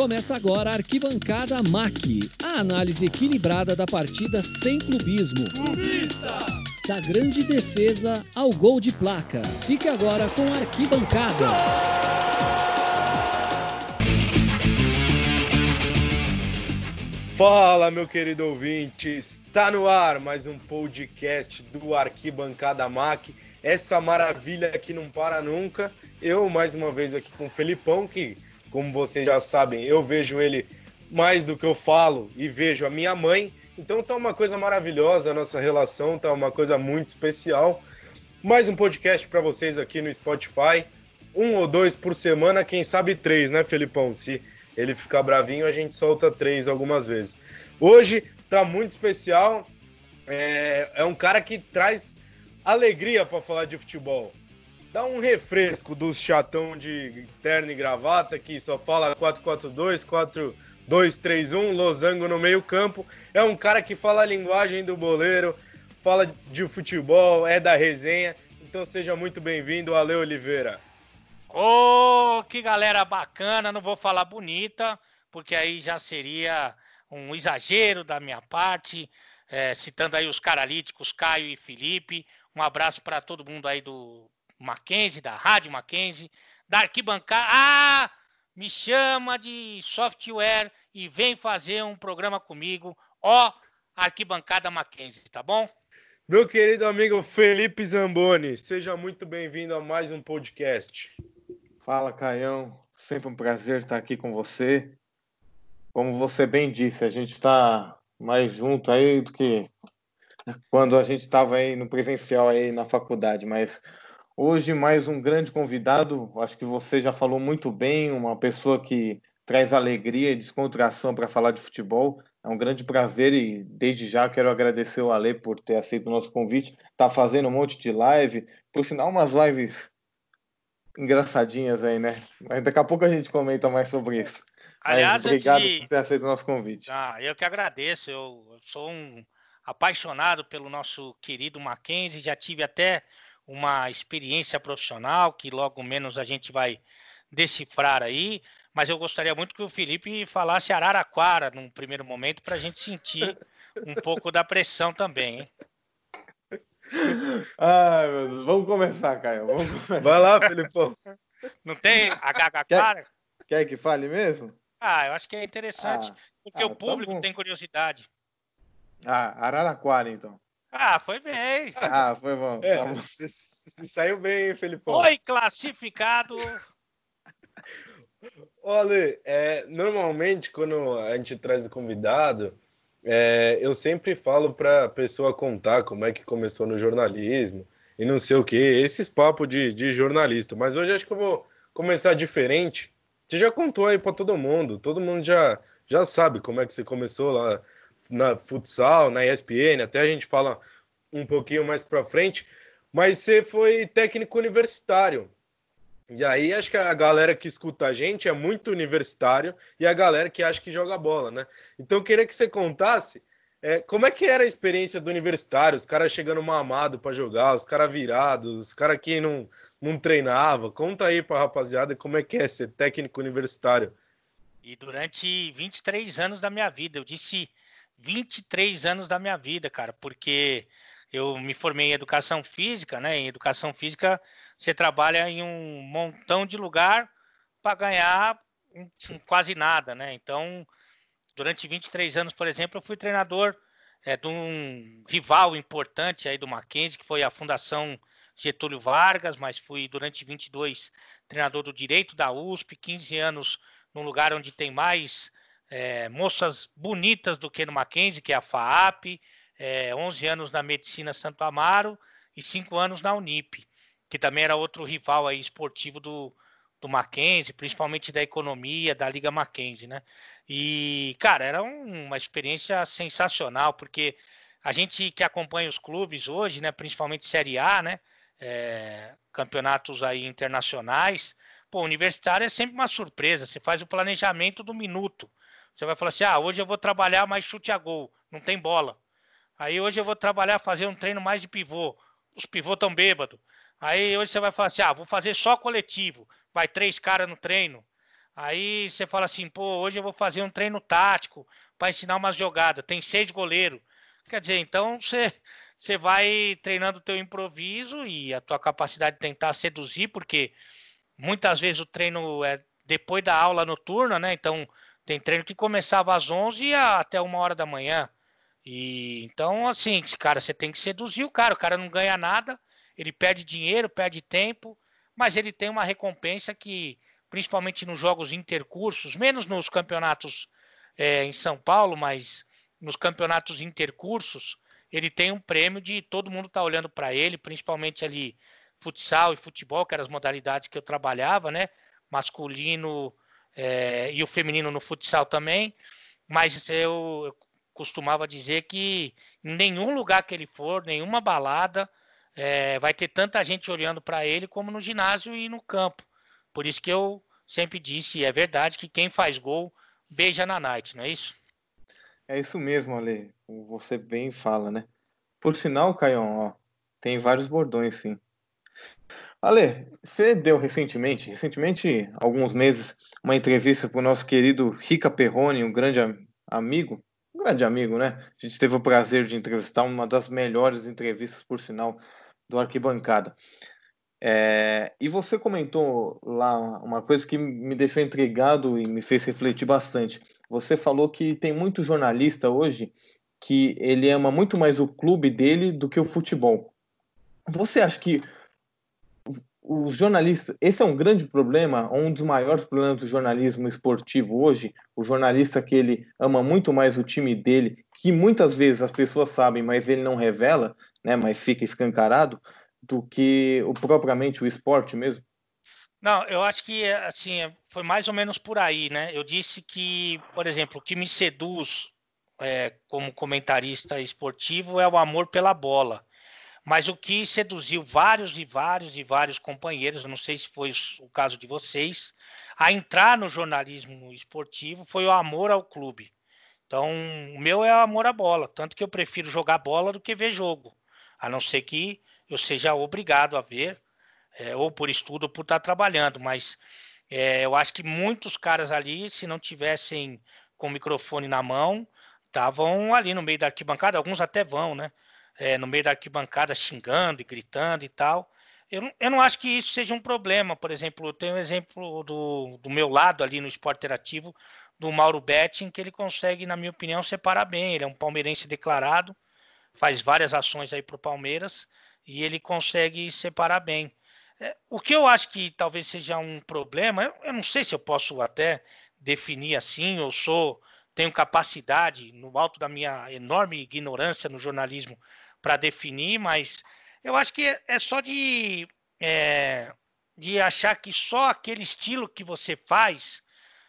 Começa agora a Arquibancada MAC, a análise equilibrada da partida sem clubismo. Clubista! Da grande defesa ao gol de placa. Fique agora com a Arquibancada. Fala, meu querido ouvinte! Está no ar mais um podcast do Arquibancada MAC. Essa maravilha que não para nunca. Eu, mais uma vez, aqui com o Felipão, que como vocês já sabem, eu vejo ele mais do que eu falo e vejo a minha mãe. Então tá uma coisa maravilhosa a nossa relação, tá uma coisa muito especial. Mais um podcast para vocês aqui no Spotify. Um ou dois por semana, quem sabe três, né, Felipão? Se ele ficar bravinho, a gente solta três algumas vezes. Hoje tá muito especial. É, é um cara que traz alegria para falar de futebol dá um refresco dos chatão de terno e gravata que só fala 4-4-2, 4-2-3-1, losango no meio campo. É um cara que fala a linguagem do boleiro, fala de futebol, é da resenha. Então seja muito bem-vindo, Ale Oliveira. Ô, oh, que galera bacana, não vou falar bonita, porque aí já seria um exagero da minha parte, é, citando aí os caralíticos Caio e Felipe. Um abraço para todo mundo aí do Mackenzie, da Rádio Mackenzie, da arquibancada. Ah! Me chama de software e vem fazer um programa comigo. Ó, Arquibancada Mackenzie, tá bom? Meu querido amigo Felipe Zamboni, seja muito bem-vindo a mais um podcast. Fala, Caião. Sempre um prazer estar aqui com você. Como você bem disse, a gente está mais junto aí do que quando a gente estava aí no presencial aí na faculdade, mas Hoje, mais um grande convidado. Acho que você já falou muito bem, uma pessoa que traz alegria e descontração para falar de futebol. É um grande prazer e desde já quero agradecer o Ale por ter aceito o nosso convite. Tá fazendo um monte de live, por sinal umas lives engraçadinhas aí, né? Mas daqui a pouco a gente comenta mais sobre isso. Aliás, Mas obrigado por ter aceito o nosso convite. Ah, eu que agradeço. Eu sou um apaixonado pelo nosso querido Mackenzie, já tive até uma experiência profissional que logo menos a gente vai decifrar aí. Mas eu gostaria muito que o Felipe falasse Araraquara num primeiro momento para a gente sentir um pouco da pressão também, hein? Ai, meu Deus. Vamos começar, Caio. Vamos começar. Vai lá, Felipão. Não tem Araraquara? Quer, quer que fale mesmo? Ah, eu acho que é interessante, ah, porque ah, o tá público tá tem curiosidade. Ah, Araraquara, então. Ah, foi bem. Ah, foi bom. É, você, você saiu bem, Felipão. Foi classificado. Olha, é, normalmente quando a gente traz o convidado, é, eu sempre falo para a pessoa contar como é que começou no jornalismo e não sei o que, esses papos de, de jornalista. Mas hoje acho que eu vou começar diferente. Você já contou aí para todo mundo, todo mundo já, já sabe como é que você começou lá na futsal, na ESPN, até a gente fala um pouquinho mais para frente, mas você foi técnico universitário. E aí acho que a galera que escuta a gente é muito universitário e a galera que acha que joga bola, né? Então eu queria que você contasse é, como é que era a experiência do universitário, os caras chegando mamado para jogar, os caras virados, os caras que não, não treinava. Conta aí para rapaziada como é que é ser técnico universitário. E durante 23 anos da minha vida, eu disse 23 anos da minha vida, cara, porque eu me formei em educação física, né? Em educação física, você trabalha em um montão de lugar para ganhar um, um, quase nada, né? Então, durante 23 anos, por exemplo, eu fui treinador é, de um rival importante aí do Mackenzie, que foi a Fundação Getúlio Vargas, mas fui durante 22 treinador do direito da USP, 15 anos num lugar onde tem mais é, moças bonitas do que no Mackenzie, que é a FAAP, é, 11 anos na Medicina Santo Amaro e 5 anos na Unip, que também era outro rival aí esportivo do, do Mackenzie, principalmente da economia, da Liga Mackenzie, né? E, cara, era um, uma experiência sensacional, porque a gente que acompanha os clubes hoje, né, principalmente Série A, né, é, campeonatos aí internacionais, pô, universitário é sempre uma surpresa, você faz o planejamento do minuto, você vai falar assim: ah, hoje eu vou trabalhar mais chute a gol, não tem bola. Aí hoje eu vou trabalhar, fazer um treino mais de pivô. Os pivô estão bêbados. Aí hoje você vai falar assim: ah, vou fazer só coletivo. Vai três caras no treino. Aí você fala assim, pô, hoje eu vou fazer um treino tático para ensinar umas jogadas. Tem seis goleiros. Quer dizer, então você, você vai treinando o teu improviso e a tua capacidade de tentar seduzir, porque muitas vezes o treino é depois da aula noturna, né? Então tem treino que começava às 11 até uma hora da manhã. E então, assim, cara, você tem que seduzir o cara. O cara não ganha nada, ele perde dinheiro, perde tempo, mas ele tem uma recompensa que, principalmente nos jogos intercursos, menos nos campeonatos é, em São Paulo, mas nos campeonatos intercursos, ele tem um prêmio de todo mundo tá olhando para ele, principalmente ali futsal e futebol, que eram as modalidades que eu trabalhava, né? Masculino é, e o feminino no futsal também. Mas eu, eu costumava dizer que em nenhum lugar que ele for, nenhuma balada, é, vai ter tanta gente olhando para ele como no ginásio e no campo. Por isso que eu sempre disse, é verdade, que quem faz gol beija na night, não é isso? É isso mesmo, Ale. Você bem fala, né? Por sinal, Caion, ó, tem vários bordões, sim. Ale, você deu recentemente, recentemente, alguns meses, uma entrevista para o nosso querido Rica Perrone, um grande amigo, um grande amigo, né? A gente teve o prazer de entrevistar uma das melhores entrevistas, por sinal, do Arquibancada. É, e você comentou lá uma coisa que me deixou intrigado e me fez refletir bastante. Você falou que tem muito jornalista hoje que ele ama muito mais o clube dele do que o futebol. Você acha que os jornalistas, esse é um grande problema, um dos maiores problemas do jornalismo esportivo hoje, o jornalista que ele ama muito mais o time dele, que muitas vezes as pessoas sabem, mas ele não revela, né, mas fica escancarado, do que o propriamente o esporte mesmo? Não, eu acho que assim foi mais ou menos por aí, né? Eu disse que, por exemplo, o que me seduz é, como comentarista esportivo é o amor pela bola. Mas o que seduziu vários e vários e vários companheiros, não sei se foi o caso de vocês, a entrar no jornalismo esportivo foi o amor ao clube. Então, o meu é o amor à bola, tanto que eu prefiro jogar bola do que ver jogo, a não ser que eu seja obrigado a ver, é, ou por estudo ou por estar trabalhando, mas é, eu acho que muitos caras ali, se não tivessem com o microfone na mão, estavam ali no meio da arquibancada, alguns até vão, né? É, no meio da arquibancada xingando e gritando e tal. Eu, eu não acho que isso seja um problema. Por exemplo, eu tenho um exemplo do, do meu lado ali no esporte interativo, do Mauro Betting, que ele consegue, na minha opinião, separar bem. Ele é um palmeirense declarado, faz várias ações aí para o Palmeiras e ele consegue separar bem. É, o que eu acho que talvez seja um problema, eu, eu não sei se eu posso até definir assim, eu sou tenho capacidade, no alto da minha enorme ignorância no jornalismo, para definir, mas eu acho que é, só de, é, de achar que só aquele estilo que você faz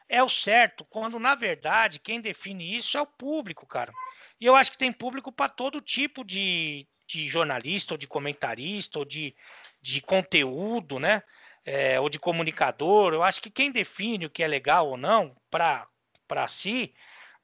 é o certo, quando na verdade quem define isso é o público, cara. E eu acho que tem público para todo tipo de, de jornalista, ou de comentarista, ou de, de conteúdo, né? É, ou de comunicador. Eu acho que quem define o que é legal ou não para si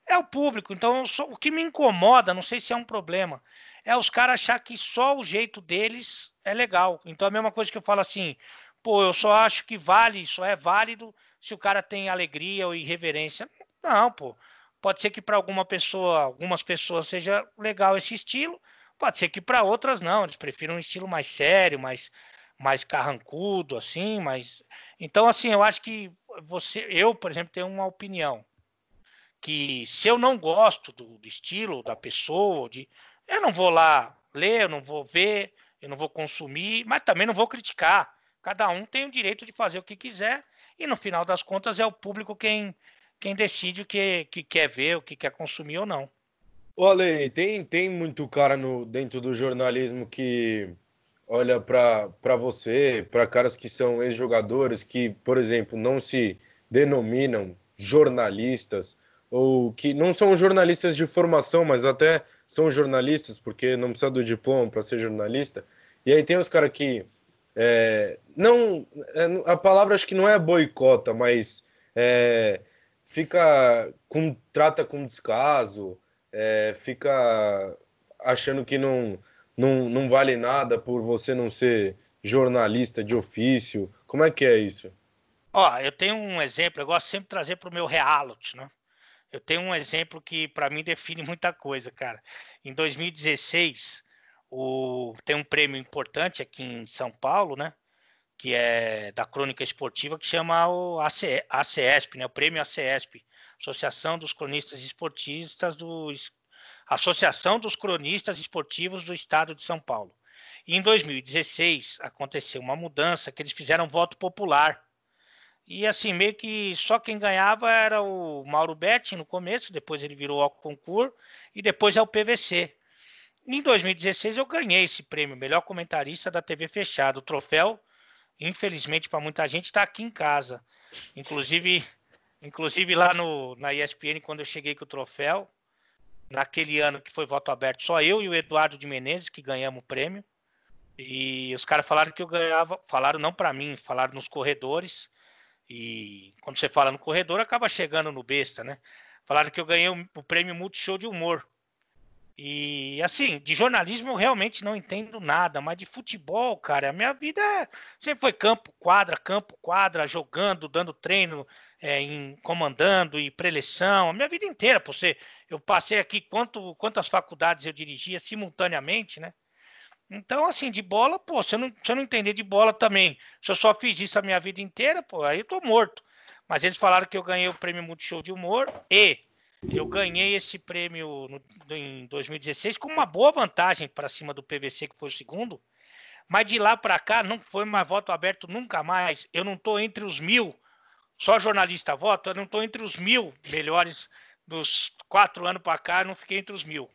é o público. Então, o que me incomoda, não sei se é um problema, é os caras achar que só o jeito deles é legal. Então a mesma coisa que eu falo assim, pô, eu só acho que vale, só é válido se o cara tem alegria ou irreverência. Não, pô. Pode ser que para alguma pessoa, algumas pessoas seja legal esse estilo, pode ser que para outras não, eles prefiram um estilo mais sério, mais mais carrancudo assim, mas então assim, eu acho que você, eu, por exemplo, tenho uma opinião que se eu não gosto do, do estilo da pessoa, de eu não vou lá ler, eu não vou ver, eu não vou consumir, mas também não vou criticar. Cada um tem o direito de fazer o que quiser e no final das contas é o público quem, quem decide o que, que quer ver, o que quer consumir ou não. Olha, tem, tem muito cara no, dentro do jornalismo que olha para você, para caras que são ex-jogadores, que, por exemplo, não se denominam jornalistas, ou que não são jornalistas de formação, mas até são jornalistas, porque não precisa do diploma para ser jornalista. E aí tem os caras que. É, não, é, a palavra acho que não é boicota, mas é, fica com, trata com descaso, é, fica achando que não, não, não vale nada por você não ser jornalista de ofício. Como é que é isso? Ó, eu tenho um exemplo, eu gosto sempre de trazer para o meu reality, né? Eu tenho um exemplo que para mim define muita coisa, cara. Em 2016, o... tem um prêmio importante aqui em São Paulo, né? Que é da crônica esportiva, que chama o AC... ACESP, né? O prêmio ACESP, Associação dos Cronistas Esportistas do Associação dos Cronistas Esportivos do Estado de São Paulo. E em 2016 aconteceu uma mudança que eles fizeram voto popular. E assim, meio que só quem ganhava era o Mauro Betti no começo, depois ele virou ao concurso e depois é o PVC. Em 2016 eu ganhei esse prêmio, melhor comentarista da TV fechada. O troféu, infelizmente para muita gente, está aqui em casa. Inclusive, inclusive lá no, na ESPN, quando eu cheguei com o troféu, naquele ano que foi voto aberto, só eu e o Eduardo de Menezes que ganhamos o prêmio. E os caras falaram que eu ganhava, falaram não para mim, falaram nos corredores. E quando você fala no corredor, acaba chegando no besta, né? Falaram que eu ganhei o, prêmio Multishow de humor. E assim, de jornalismo eu realmente não entendo nada, mas de futebol, cara, a minha vida é, sempre foi campo, quadra, campo, quadra, jogando, dando treino, é, em, comandando e preleção, a minha vida inteira, por ser, eu passei aqui quanto, quantas faculdades eu dirigia simultaneamente, né? Então, assim, de bola, pô, se eu, não, se eu não entender de bola também, se eu só fiz isso a minha vida inteira, pô, aí eu tô morto. Mas eles falaram que eu ganhei o prêmio Multishow de Humor e eu ganhei esse prêmio no, em 2016 com uma boa vantagem para cima do PVC, que foi o segundo. Mas de lá para cá não foi mais voto aberto nunca mais. Eu não estou entre os mil, só jornalista vota, eu não estou entre os mil melhores dos quatro anos para cá, não fiquei entre os mil.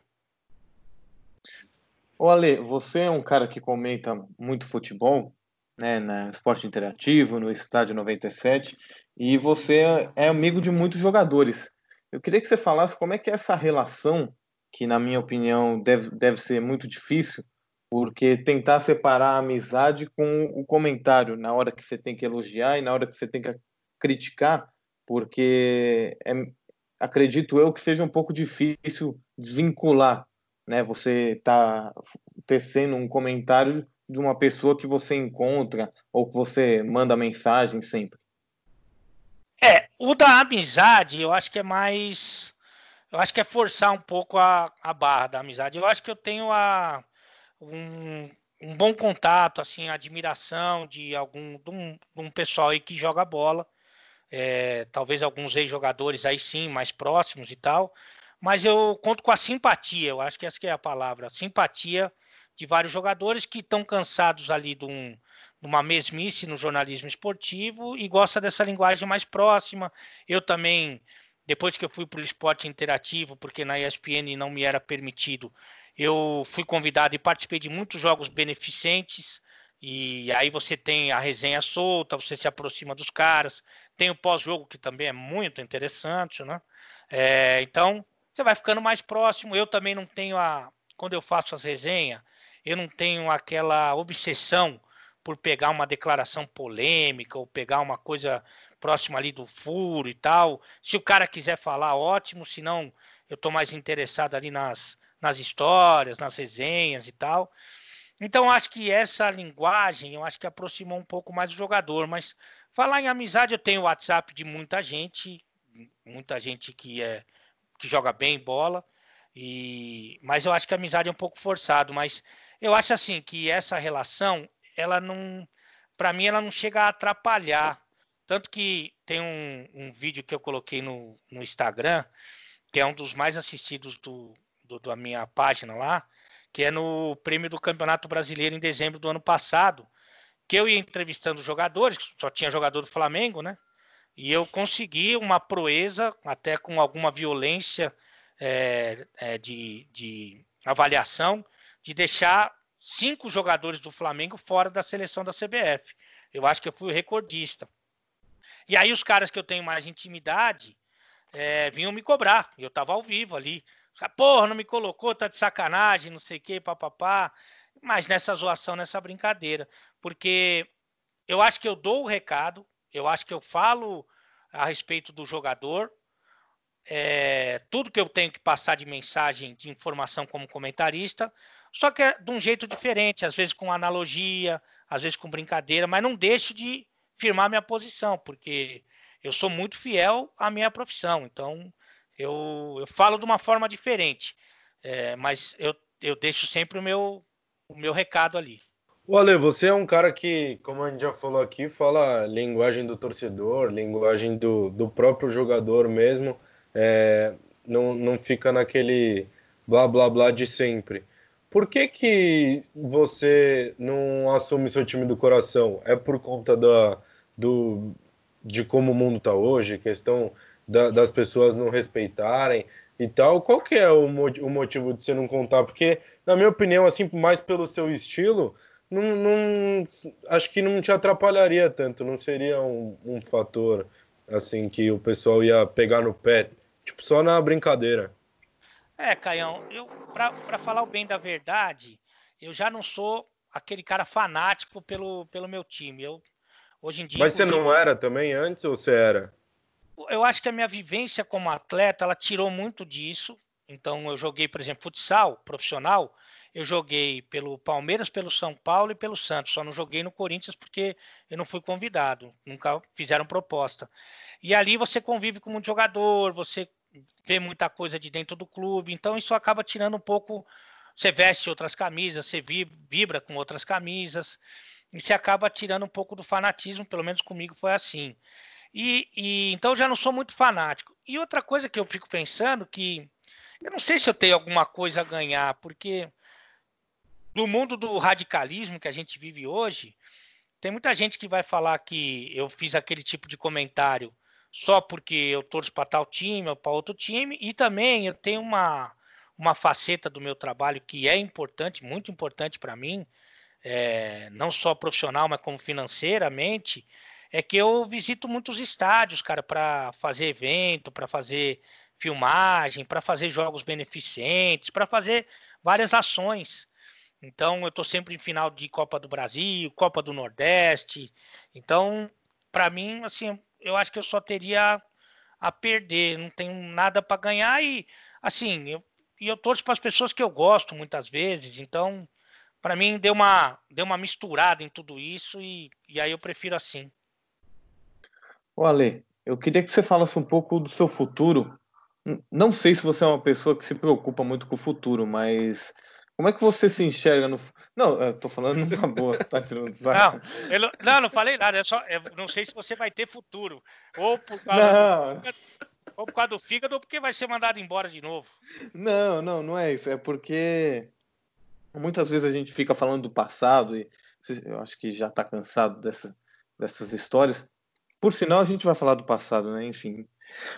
Ô Ale, você é um cara que comenta muito futebol, né, no esporte interativo, no Estádio 97, e você é amigo de muitos jogadores. Eu queria que você falasse como é que é essa relação, que na minha opinião deve, deve ser muito difícil, porque tentar separar a amizade com o comentário na hora que você tem que elogiar e na hora que você tem que criticar, porque é, acredito eu que seja um pouco difícil desvincular né? Você está tecendo um comentário de uma pessoa que você encontra ou que você manda mensagem sempre. É, o da amizade, eu acho que é mais. Eu acho que é forçar um pouco a, a barra da amizade. Eu acho que eu tenho a, um, um bom contato, assim, admiração de algum de um, de um pessoal aí que joga bola. É, talvez alguns ex-jogadores aí sim, mais próximos e tal mas eu conto com a simpatia, eu acho que essa que é a palavra, simpatia de vários jogadores que estão cansados ali de, um, de uma mesmice no jornalismo esportivo e gosta dessa linguagem mais próxima. Eu também, depois que eu fui para o esporte interativo, porque na ESPN não me era permitido, eu fui convidado e participei de muitos jogos beneficentes. E aí você tem a resenha solta, você se aproxima dos caras, tem o pós-jogo que também é muito interessante, né? É, então você vai ficando mais próximo. Eu também não tenho a. Quando eu faço as resenhas, eu não tenho aquela obsessão por pegar uma declaração polêmica ou pegar uma coisa próxima ali do furo e tal. Se o cara quiser falar, ótimo, senão eu estou mais interessado ali nas, nas histórias, nas resenhas e tal. Então, acho que essa linguagem, eu acho que aproximou um pouco mais o jogador. Mas falar em amizade, eu tenho o WhatsApp de muita gente, muita gente que é que joga bem bola. E mas eu acho que a amizade é um pouco forçado, mas eu acho assim que essa relação, ela não, para mim ela não chega a atrapalhar. Tanto que tem um, um vídeo que eu coloquei no, no Instagram, que é um dos mais assistidos do, do, da minha página lá, que é no prêmio do Campeonato Brasileiro em dezembro do ano passado, que eu ia entrevistando jogadores, só tinha jogador do Flamengo, né? E eu consegui uma proeza, até com alguma violência é, é, de, de avaliação, de deixar cinco jogadores do Flamengo fora da seleção da CBF. Eu acho que eu fui recordista. E aí os caras que eu tenho mais intimidade é, vinham me cobrar. Eu tava ao vivo ali. Porra, não me colocou, tá de sacanagem, não sei o que, papapá. Mas nessa zoação, nessa brincadeira. Porque eu acho que eu dou o recado, eu acho que eu falo a respeito do jogador. É, tudo que eu tenho que passar de mensagem, de informação como comentarista, só que é de um jeito diferente, às vezes com analogia, às vezes com brincadeira, mas não deixo de firmar minha posição, porque eu sou muito fiel à minha profissão. Então, eu, eu falo de uma forma diferente, é, mas eu, eu deixo sempre o meu, o meu recado ali. O Ale, você é um cara que, como a gente já falou aqui, fala linguagem do torcedor, linguagem do, do próprio jogador mesmo, é, não, não fica naquele blá blá blá de sempre. Por que, que você não assume seu time do coração? É por conta da, do, de como o mundo está hoje, questão da, das pessoas não respeitarem e tal? Qual que é o, o motivo de você não contar? Porque, na minha opinião, assim, mais pelo seu estilo, não, não, acho que não te atrapalharia tanto, não seria um, um fator assim que o pessoal ia pegar no pé, tipo, só na brincadeira. É, Caião, eu para falar o bem da verdade, eu já não sou aquele cara fanático pelo, pelo meu time. Eu hoje em dia Mas você não era também antes ou você era? Eu acho que a minha vivência como atleta, ela tirou muito disso. Então eu joguei, por exemplo, futsal profissional, eu joguei pelo Palmeiras, pelo São Paulo e pelo Santos. Só não joguei no Corinthians porque eu não fui convidado, nunca fizeram proposta. E ali você convive com muito jogador, você vê muita coisa de dentro do clube, então isso acaba tirando um pouco. Você veste outras camisas, você vibra com outras camisas, e você acaba tirando um pouco do fanatismo, pelo menos comigo foi assim. E, e então eu já não sou muito fanático. E outra coisa que eu fico pensando que eu não sei se eu tenho alguma coisa a ganhar, porque do mundo do radicalismo que a gente vive hoje, tem muita gente que vai falar que eu fiz aquele tipo de comentário só porque eu torço para tal time ou para outro time, e também eu tenho uma, uma faceta do meu trabalho que é importante, muito importante para mim, é, não só profissional, mas como financeiramente, é que eu visito muitos estádios, cara, para fazer evento, para fazer filmagem, para fazer jogos beneficentes, para fazer várias ações. Então, eu estou sempre em final de Copa do Brasil, Copa do Nordeste. Então, para mim, assim, eu acho que eu só teria a perder, não tenho nada para ganhar e, assim, eu, e eu torço para as pessoas que eu gosto muitas vezes. Então, para mim, deu uma, deu uma misturada em tudo isso e, e aí eu prefiro assim. O Ale, eu queria que você falasse um pouco do seu futuro. Não sei se você é uma pessoa que se preocupa muito com o futuro, mas como é que você se enxerga no. Não, eu tô falando numa boa, você tá tirando saco. Não, eu, não, não falei nada, é só. Eu não sei se você vai ter futuro. Ou por causa, do, ou por causa do fígado, ou porque vai ser mandado embora de novo. Não, não, não é isso. É porque muitas vezes a gente fica falando do passado e eu acho que já tá cansado dessa, dessas histórias. Por sinal, a gente vai falar do passado, né? Enfim.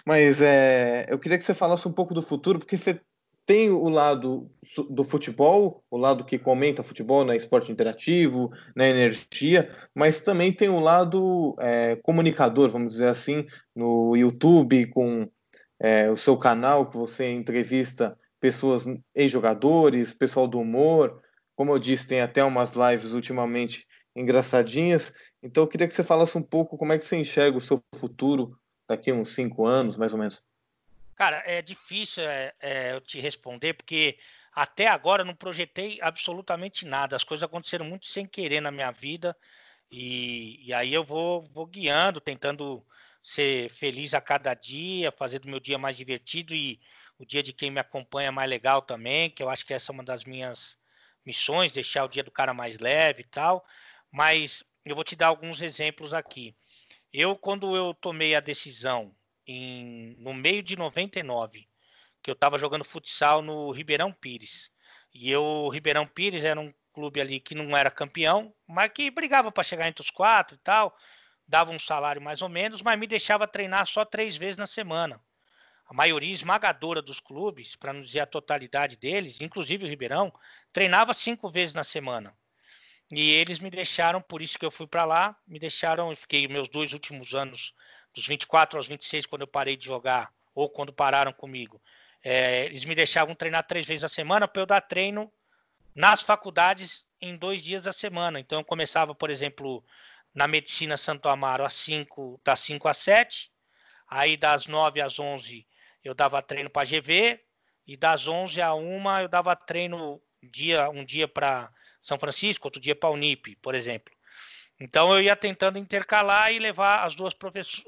Mas é, eu queria que você falasse um pouco do futuro, porque você tem o lado do futebol, o lado que comenta futebol, né, esporte interativo, na né, energia, mas também tem o lado é, comunicador, vamos dizer assim, no YouTube, com é, o seu canal, que você entrevista pessoas, ex-jogadores, pessoal do humor. Como eu disse, tem até umas lives ultimamente engraçadinhas. Então, eu queria que você falasse um pouco como é que você enxerga o seu futuro daqui a uns cinco anos, mais ou menos. Cara, é difícil é, é, eu te responder, porque até agora eu não projetei absolutamente nada. As coisas aconteceram muito sem querer na minha vida. E, e aí eu vou, vou guiando, tentando ser feliz a cada dia, fazer do meu dia mais divertido e o dia de quem me acompanha mais legal também, que eu acho que essa é uma das minhas missões, deixar o dia do cara mais leve e tal. Mas eu vou te dar alguns exemplos aqui. Eu, quando eu tomei a decisão em, no meio de 99, que eu estava jogando futsal no Ribeirão Pires. E eu, o Ribeirão Pires era um clube ali que não era campeão, mas que brigava para chegar entre os quatro e tal, dava um salário mais ou menos, mas me deixava treinar só três vezes na semana. A maioria esmagadora dos clubes, para não dizer a totalidade deles, inclusive o Ribeirão, treinava cinco vezes na semana. E eles me deixaram, por isso que eu fui para lá, me deixaram, eu fiquei meus dois últimos anos dos 24 aos 26, quando eu parei de jogar, ou quando pararam comigo, é, eles me deixavam treinar três vezes a semana para eu dar treino nas faculdades em dois dias da semana. Então eu começava, por exemplo, na Medicina Santo Amaro às 5, das 5 às 7, aí das 9 às 11 eu dava treino para GV, e das 11 a 1 eu dava treino dia, um dia para São Francisco, outro dia para Unip, por exemplo. Então eu ia tentando intercalar e levar as duas,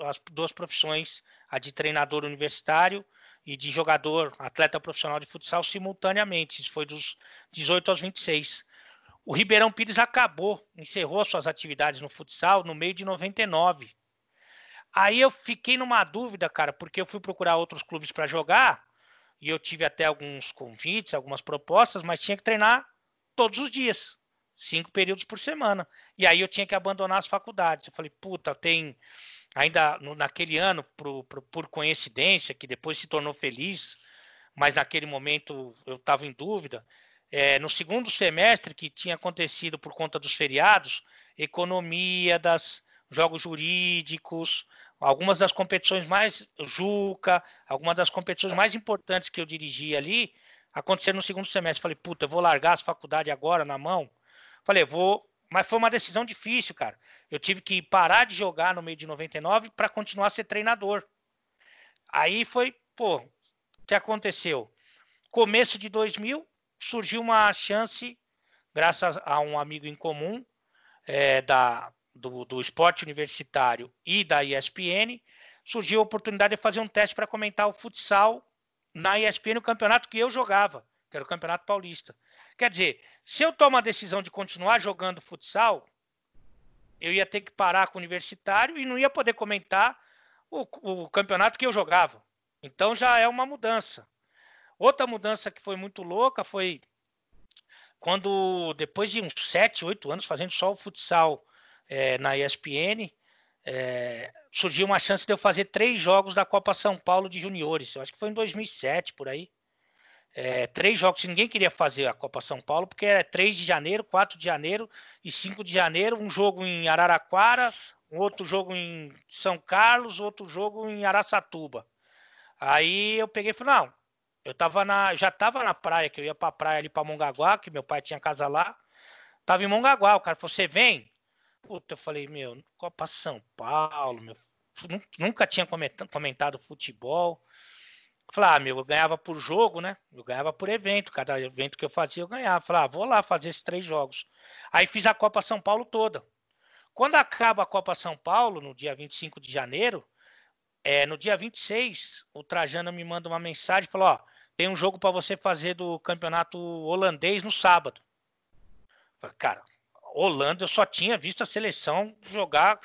as duas profissões, a de treinador universitário e de jogador, atleta profissional de futsal, simultaneamente. Isso foi dos 18 aos 26. O Ribeirão Pires acabou, encerrou suas atividades no futsal no meio de 99. Aí eu fiquei numa dúvida, cara, porque eu fui procurar outros clubes para jogar e eu tive até alguns convites, algumas propostas, mas tinha que treinar todos os dias, cinco períodos por semana. E aí eu tinha que abandonar as faculdades. Eu falei, puta, tem ainda no, naquele ano, por, por, por, coincidência, que depois se tornou feliz, mas naquele momento eu estava em dúvida. É, no segundo semestre, que tinha acontecido por conta dos feriados, economia, das jogos jurídicos, algumas das competições mais Juca, algumas das competições mais importantes que eu dirigi ali, aconteceram no segundo semestre. Falei, puta, eu vou largar as faculdades agora na mão. Falei, vou, mas foi uma decisão difícil, cara. Eu tive que parar de jogar no meio de 99 para continuar a ser treinador. Aí foi, pô, o que aconteceu? Começo de 2000, surgiu uma chance, graças a um amigo em comum é, da, do, do esporte universitário e da ESPN, surgiu a oportunidade de fazer um teste para comentar o futsal na ESPN, o campeonato que eu jogava, que era o Campeonato Paulista. Quer dizer, se eu tomo a decisão de continuar jogando futsal, eu ia ter que parar com o universitário e não ia poder comentar o, o campeonato que eu jogava. Então já é uma mudança. Outra mudança que foi muito louca foi quando, depois de uns 7, 8 anos fazendo só o futsal é, na ESPN, é, surgiu uma chance de eu fazer três jogos da Copa São Paulo de Juniores. Eu acho que foi em 2007, por aí é, três jogos que ninguém queria fazer a Copa São Paulo, porque é 3 de janeiro, 4 de janeiro e 5 de janeiro, um jogo em Araraquara, um outro jogo em São Carlos, outro jogo em Araçatuba. Aí eu peguei e falei, não, eu tava na, já estava na praia, que eu ia para a praia ali para Mongaguá, que meu pai tinha casa lá. Tava em Mongaguá, o cara falou, você vem? Puta, eu falei, meu, Copa São Paulo, meu, nunca tinha comentado futebol. Falei, ah, eu ganhava por jogo, né? Eu ganhava por evento. Cada evento que eu fazia, eu ganhava. Falei, ah, vou lá fazer esses três jogos. Aí fiz a Copa São Paulo toda. Quando acaba a Copa São Paulo, no dia 25 de janeiro, é, no dia 26, o Trajano me manda uma mensagem e falou: Ó, tem um jogo para você fazer do campeonato holandês no sábado. Falei, cara, Holanda eu só tinha visto a seleção jogar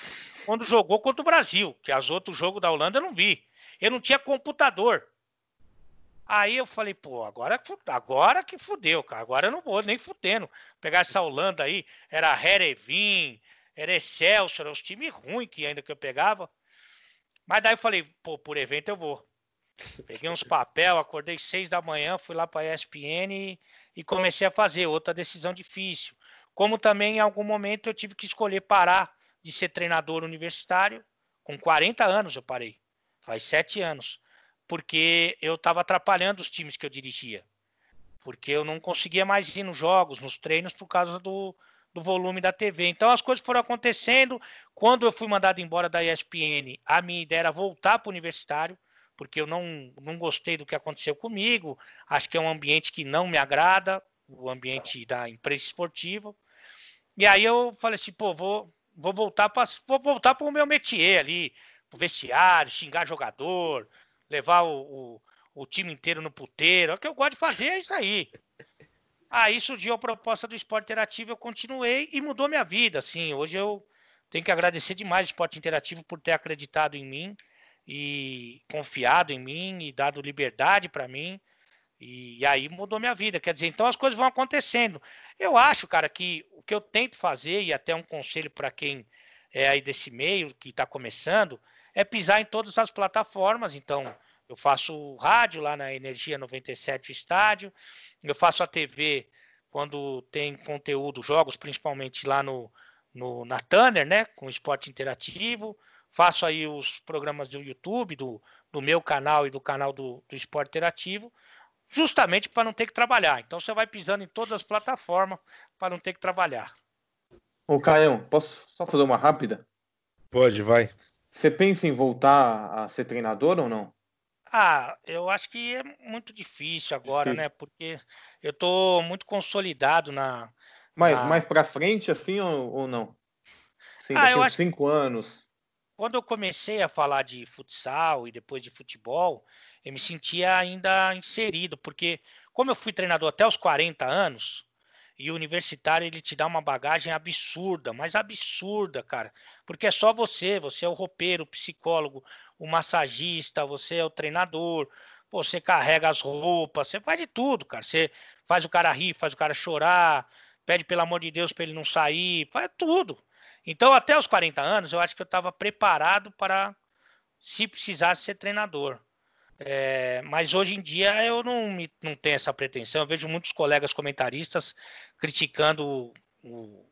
quando jogou contra o Brasil, que as outros jogos da Holanda eu não vi. Eu não tinha computador. Aí eu falei, pô, agora, agora que fudeu, cara. Agora eu não vou nem fudendo. Pegar essa Holanda aí, era Herevin, era Excelsior, os times ruins que ainda que eu pegava. Mas daí eu falei, pô, por evento eu vou. Peguei uns papel, acordei seis da manhã, fui lá para a ESPN e, e comecei a fazer outra decisão difícil. Como também em algum momento eu tive que escolher parar de ser treinador universitário. Com 40 anos eu parei. Faz sete anos porque eu estava atrapalhando os times que eu dirigia. Porque eu não conseguia mais ir nos jogos, nos treinos, por causa do, do volume da TV. Então as coisas foram acontecendo. Quando eu fui mandado embora da ESPN, a minha ideia era voltar para o universitário, porque eu não, não gostei do que aconteceu comigo. Acho que é um ambiente que não me agrada, o ambiente da imprensa esportiva. E aí eu falei assim, pô, vou, vou voltar para vou voltar para o meu métier ali, pro vestiário, xingar jogador, levar o, o, o time inteiro no puteiro. O que eu gosto de fazer é isso aí. Aí surgiu a proposta do esporte interativo, eu continuei e mudou minha vida. Assim, hoje eu tenho que agradecer demais o esporte interativo por ter acreditado em mim e confiado em mim e dado liberdade para mim. E, e, aí mudou minha vida. Quer dizer, então as coisas vão acontecendo. Eu acho, cara, que o que eu tento fazer, e até um conselho para quem é aí desse meio, que está começando, é pisar em todas as plataformas. Então, eu faço rádio lá na Energia 97 Estádio, eu faço a TV quando tem conteúdo, jogos, principalmente lá no, no na Tanner, né, com esporte interativo. Faço aí os programas do YouTube, do, do meu canal e do canal do, do Esporte Interativo, justamente para não ter que trabalhar. Então você vai pisando em todas as plataformas para não ter que trabalhar. Ô, Caio, posso só fazer uma rápida? Pode, vai. Você pensa em voltar a ser treinador ou não? Ah, eu acho que é muito difícil agora, difícil. né? Porque eu estou muito consolidado na. Mas na... mais para frente, assim ou, ou não? Sim, ah, eu acho... cinco anos. Quando eu comecei a falar de futsal e depois de futebol, eu me sentia ainda inserido, porque como eu fui treinador até os 40 anos, e o universitário ele te dá uma bagagem absurda, mas absurda, cara. Porque é só você, você é o roupeiro, o psicólogo, o massagista, você é o treinador, você carrega as roupas, você faz de tudo, cara. Você faz o cara rir, faz o cara chorar, pede pelo amor de Deus para ele não sair, faz tudo. Então, até os 40 anos, eu acho que eu estava preparado para, se precisasse, ser treinador. É, mas hoje em dia eu não, me, não tenho essa pretensão. Eu vejo muitos colegas comentaristas criticando, o,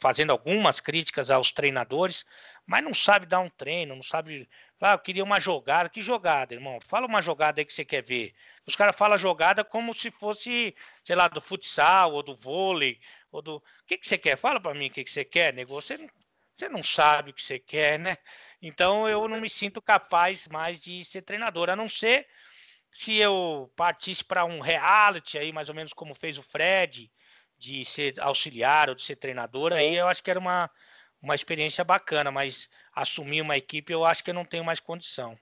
fazendo algumas críticas aos treinadores, mas não sabe dar um treino, não sabe. Ah, eu queria uma jogada. Que jogada, irmão? Fala uma jogada aí que você quer ver. Os caras falam jogada como se fosse, sei lá, do futsal ou do vôlei. Ou do... O que, que você quer? Fala para mim o que, que você quer, negócio. Você, você não sabe o que você quer, né? Então eu não me sinto capaz mais de ser treinador, a não ser se eu partisse para um reality aí, mais ou menos como fez o Fred, de ser auxiliar ou de ser treinador, aí eu acho que era uma, uma experiência bacana, mas assumir uma equipe eu acho que eu não tenho mais condição.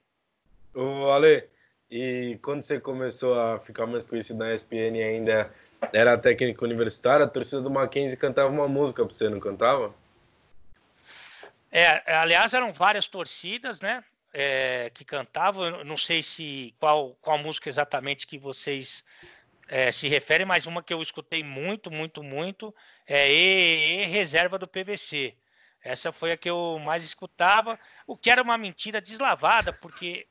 Ô Ale, e quando você começou a ficar mais conhecido na ESPN ainda era técnico universitário, a torcida do Mackenzie cantava uma música para você, não cantava? É, aliás, eram várias torcidas, né? É, que cantavam. Eu não sei se qual, qual música exatamente que vocês é, se referem, mas uma que eu escutei muito, muito, muito é e, e, Reserva do PVC. Essa foi a que eu mais escutava, o que era uma mentira deslavada, porque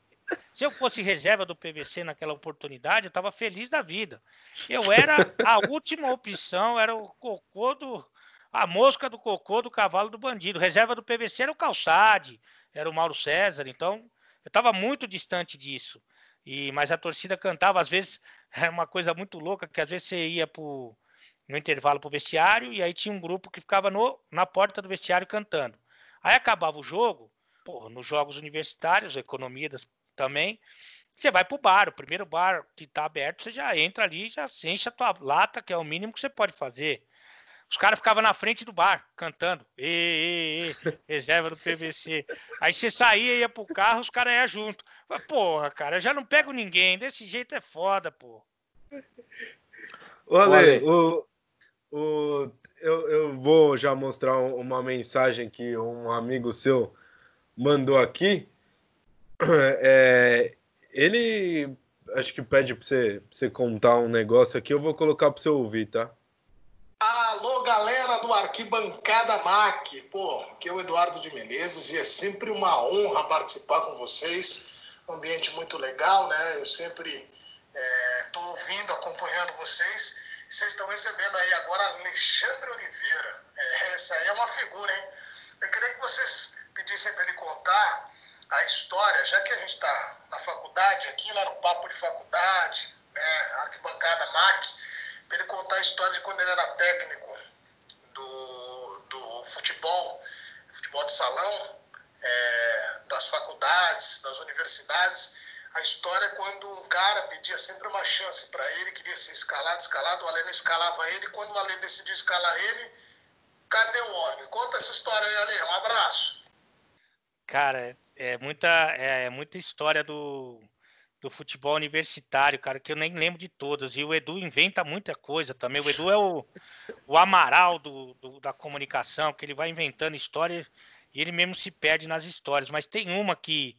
se eu fosse reserva do PVC naquela oportunidade, eu estava feliz da vida. Eu era a última opção, era o cocô do, a mosca do cocô do cavalo do bandido. Reserva do PVC era o Calçade, era o Mauro César, então eu estava muito distante disso. E mas a torcida cantava, às vezes era uma coisa muito louca, que às vezes você ia pro, no intervalo para o vestiário e aí tinha um grupo que ficava no, na porta do vestiário cantando. Aí acabava o jogo, porra, nos jogos universitários, economia também, você vai pro bar, o primeiro bar que está aberto, você já entra ali, já enche a tua lata, que é o mínimo que você pode fazer. Os caras ficavam na frente do bar, cantando. Ê, ê, ê, reserva do PVC. Aí você saía, ia pro carro, os caras iam junto. Porra, cara, eu já não pego ninguém. Desse jeito é foda, pô. Olha, o, o, eu, eu vou já mostrar uma mensagem que um amigo seu mandou aqui. É, ele acho que pede para você, você contar um negócio aqui. Eu vou colocar para você ouvir, tá? Alô, galera do Arquibancada MAC. Pô, aqui é o Eduardo de Menezes e é sempre uma honra participar com vocês. Um ambiente muito legal, né? Eu sempre estou é, ouvindo, acompanhando vocês. Vocês estão recebendo aí agora Alexandre Oliveira. É, essa aí é uma figura, hein? Eu queria que vocês pedissem para ele contar a história, já que a gente está na faculdade aqui, lá no Papo de Faculdade, né? Arquibancada MAC para ele contar a história de quando ele era técnico do, do futebol, futebol de salão, é, das faculdades, das universidades. A história é quando um cara pedia sempre uma chance para ele, queria ser escalado, escalado, o Alê não escalava ele, quando o Alê decidiu escalar ele, cadê o homem? Conta essa história aí, Alê, um abraço. Cara, é muita, é, é muita história do, do futebol universitário, cara, que eu nem lembro de todas. E o Edu inventa muita coisa também. O Edu é o, o Amaral do, do, da comunicação, que ele vai inventando histórias e ele mesmo se perde nas histórias. Mas tem uma que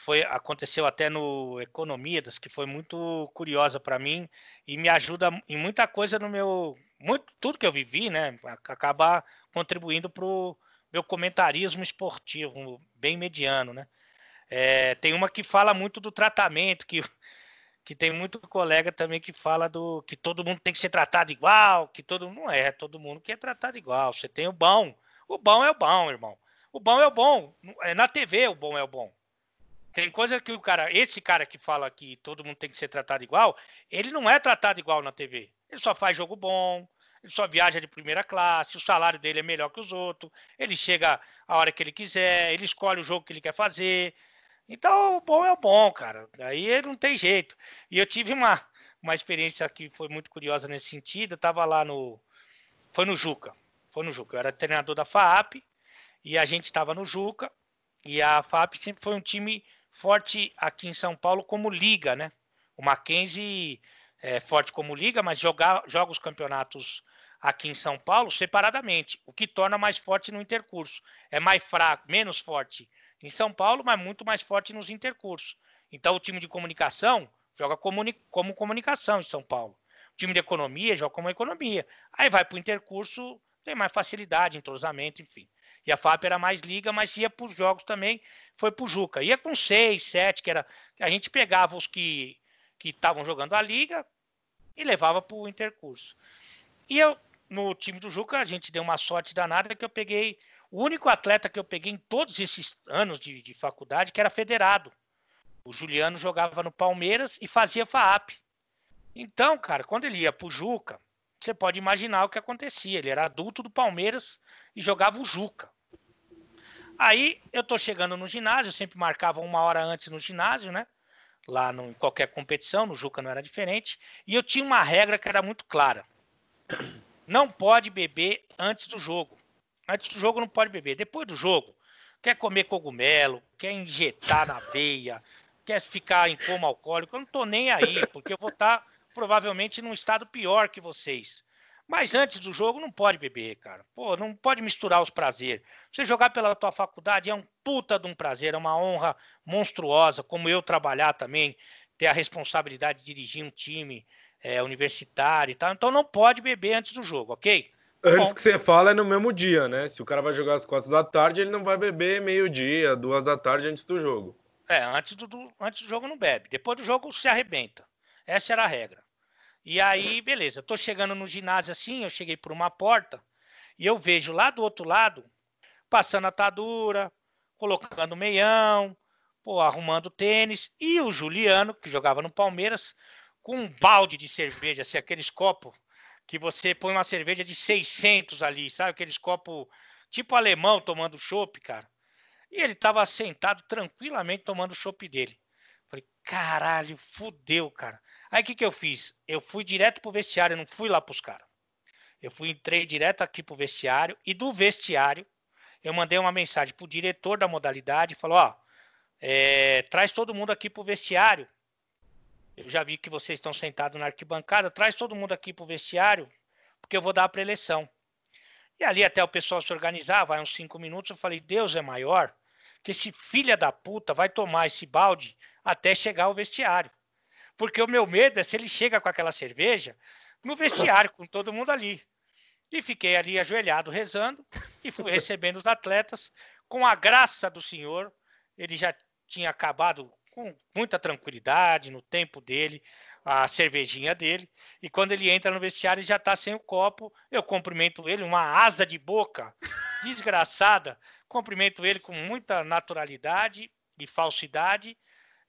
foi aconteceu até no Economidas, que foi muito curiosa para mim e me ajuda em muita coisa no meu muito tudo que eu vivi, né, acabar contribuindo para o meu comentarismo esportivo bem mediano, né? É, tem uma que fala muito do tratamento, que, que tem muito colega também que fala do que todo mundo tem que ser tratado igual, que todo não é, todo mundo quer tratado igual. Você tem o bom, o bom é o bom, irmão. O bom é o bom. É na TV o bom é o bom. Tem coisa que o cara, esse cara que fala que todo mundo tem que ser tratado igual, ele não é tratado igual na TV. Ele só faz jogo bom, ele só viaja de primeira classe, o salário dele é melhor que os outros, ele chega a hora que ele quiser, ele escolhe o jogo que ele quer fazer, então, o bom é o bom, cara. Aí não tem jeito. E eu tive uma, uma experiência que foi muito curiosa nesse sentido. Eu tava lá no. Foi no Juca. Foi no Juca. Eu era treinador da FAAP. e a gente estava no Juca, e a FAP sempre foi um time forte aqui em São Paulo como liga, né? O Mackenzie é forte como liga, mas jogar, joga os campeonatos aqui em São Paulo separadamente, o que torna mais forte no intercurso. É mais fraco, menos forte em São Paulo, mas muito mais forte nos intercursos. Então o time de comunicação joga comuni como comunicação em São Paulo. O time de economia joga como economia. Aí vai para o intercurso, tem mais facilidade, entrosamento, enfim. E a FAP era mais liga, mas ia para os jogos também, foi para o Juca. Ia com seis, sete, que era. A gente pegava os que estavam jogando a liga e levava para o intercurso. E eu, no time do Juca, a gente deu uma sorte danada que eu peguei. O único atleta que eu peguei em todos esses anos de, de faculdade que era federado. O Juliano jogava no Palmeiras e fazia FAAP. Então, cara, quando ele ia pro Juca, você pode imaginar o que acontecia. Ele era adulto do Palmeiras e jogava o Juca. Aí eu tô chegando no ginásio, sempre marcava uma hora antes no ginásio, né? Lá no, em qualquer competição, no Juca não era diferente. E eu tinha uma regra que era muito clara. Não pode beber antes do jogo. Antes do jogo não pode beber. Depois do jogo, quer comer cogumelo, quer injetar na veia, quer ficar em coma alcoólico, eu não tô nem aí, porque eu vou estar tá, provavelmente num estado pior que vocês. Mas antes do jogo não pode beber, cara. Pô, não pode misturar os prazeres. Você jogar pela tua faculdade é um puta de um prazer, é uma honra monstruosa, como eu trabalhar também, ter a responsabilidade de dirigir um time é, universitário e tal. Então não pode beber antes do jogo, ok? Antes Bom, que você fala é no mesmo dia, né? Se o cara vai jogar às quatro da tarde, ele não vai beber meio-dia, duas da tarde antes do jogo. É, antes do, do, antes do jogo não bebe. Depois do jogo se arrebenta. Essa era a regra. E aí, beleza, eu tô chegando no ginásio assim, eu cheguei por uma porta e eu vejo lá do outro lado, passando atadura, colocando meião, pô, arrumando tênis, e o Juliano, que jogava no Palmeiras, com um balde de cerveja, assim, aqueles copos que você põe uma cerveja de 600 ali, sabe? Aqueles copos tipo alemão tomando chopp, cara. E ele tava sentado tranquilamente tomando o chopp dele. Falei, caralho, fudeu, cara. Aí o que, que eu fiz? Eu fui direto pro vestiário, não fui lá pros caras. Eu fui, entrei direto aqui pro vestiário e do vestiário eu mandei uma mensagem pro diretor da modalidade, falou, ó, é, traz todo mundo aqui pro vestiário eu já vi que vocês estão sentados na arquibancada. Traz todo mundo aqui para o vestiário, porque eu vou dar a preleção. E ali até o pessoal se organizar, vai uns cinco minutos. Eu falei, Deus é maior, que esse filha da puta vai tomar esse balde até chegar ao vestiário. Porque o meu medo é se ele chega com aquela cerveja no vestiário, com todo mundo ali. E fiquei ali ajoelhado rezando e fui recebendo os atletas com a graça do Senhor. Ele já tinha acabado com muita tranquilidade, no tempo dele, a cervejinha dele. E quando ele entra no vestiário, ele já está sem o copo. Eu cumprimento ele, uma asa de boca desgraçada. Cumprimento ele com muita naturalidade e falsidade.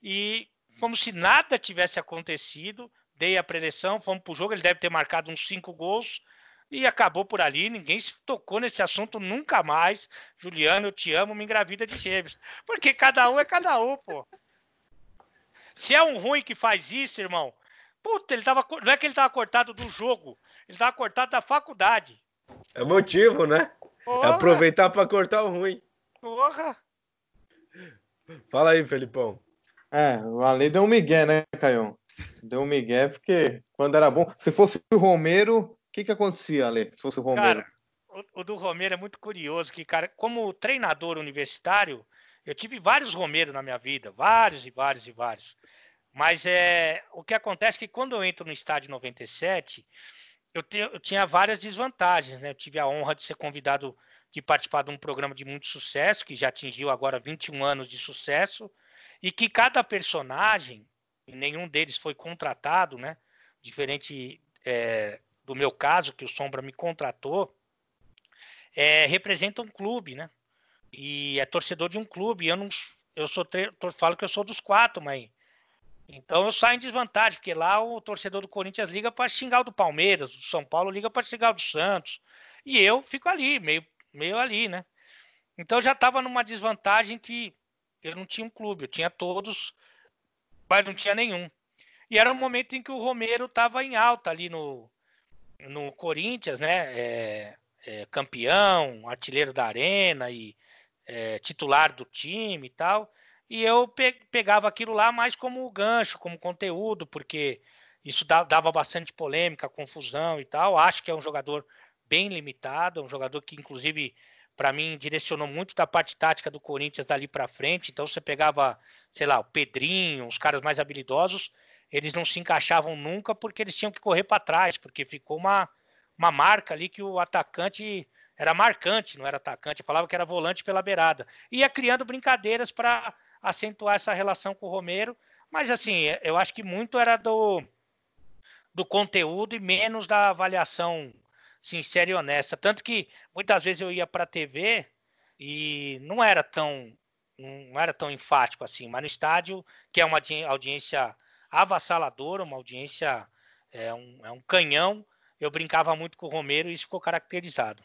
E como se nada tivesse acontecido, dei a preleção, fomos para o jogo. Ele deve ter marcado uns cinco gols. E acabou por ali, ninguém se tocou nesse assunto nunca mais. Juliano, eu te amo, me engravida de gêmeos. Porque cada um é cada um, pô. Se é um ruim que faz isso, irmão, puta, ele tava. Não é que ele tava cortado do jogo, ele tava cortado da faculdade. É motivo, né? É Porra. É aproveitar para cortar o ruim. Porra! Fala aí, Felipão. É, o Ale deu um migué, né, Caio? Deu um migué porque quando era bom. Se fosse o Romero, o que que acontecia, Ale? Se fosse o Romero? Cara, o, o do Romero é muito curioso, que, cara, como treinador universitário, eu tive vários Romero na minha vida, vários e vários e vários. Mas é, o que acontece é que quando eu entro no estádio 97, eu, te, eu tinha várias desvantagens. Né? Eu tive a honra de ser convidado de participar de um programa de muito sucesso, que já atingiu agora 21 anos de sucesso, e que cada personagem, nenhum deles foi contratado, né? diferente é, do meu caso, que o Sombra me contratou, é, representa um clube, né? e é torcedor de um clube. Eu não, eu sou falo que eu sou dos quatro, mas então eu saio em desvantagem, porque lá o torcedor do Corinthians liga para xingar o do Palmeiras, do São Paulo liga para xingar o do Santos. E eu fico ali, meio, meio ali, né? Então eu já estava numa desvantagem que eu não tinha um clube, eu tinha todos, mas não tinha nenhum. E era um momento em que o Romero estava em alta ali no, no Corinthians, né? É, é, campeão, artilheiro da arena e é, titular do time e tal. E eu pe pegava aquilo lá mais como gancho, como conteúdo, porque isso dava bastante polêmica, confusão e tal. Acho que é um jogador bem limitado, é um jogador que, inclusive, para mim, direcionou muito da parte tática do Corinthians dali para frente. Então, você pegava, sei lá, o Pedrinho, os caras mais habilidosos, eles não se encaixavam nunca porque eles tinham que correr para trás, porque ficou uma, uma marca ali que o atacante era marcante, não era atacante, falava que era volante pela beirada. Ia criando brincadeiras para acentuar essa relação com o Romero, mas assim, eu acho que muito era do, do conteúdo e menos da avaliação sincera e honesta. Tanto que muitas vezes eu ia para a TV e não era tão não era tão enfático assim, mas no estádio, que é uma audiência avassaladora, uma audiência é um, é um canhão, eu brincava muito com o Romero e isso ficou caracterizado.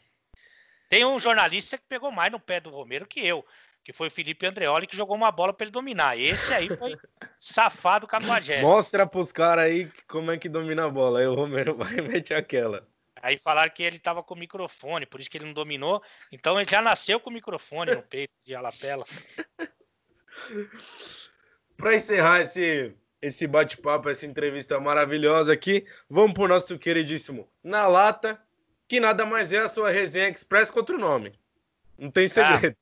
Tem um jornalista que pegou mais no pé do Romero que eu, que foi o Felipe Andreoli, que jogou uma bola para ele dominar. Esse aí foi safado Cafajeste. Mostra pros caras aí como é que domina a bola. Aí o Romero vai e mete aquela. Aí falaram que ele tava com o microfone, por isso que ele não dominou. Então ele já nasceu com o microfone no peito de alapela. para encerrar esse, esse bate-papo, essa entrevista maravilhosa aqui, vamos pro nosso queridíssimo Na Lata, que nada mais é a sua resenha express com outro nome. Não tem segredo.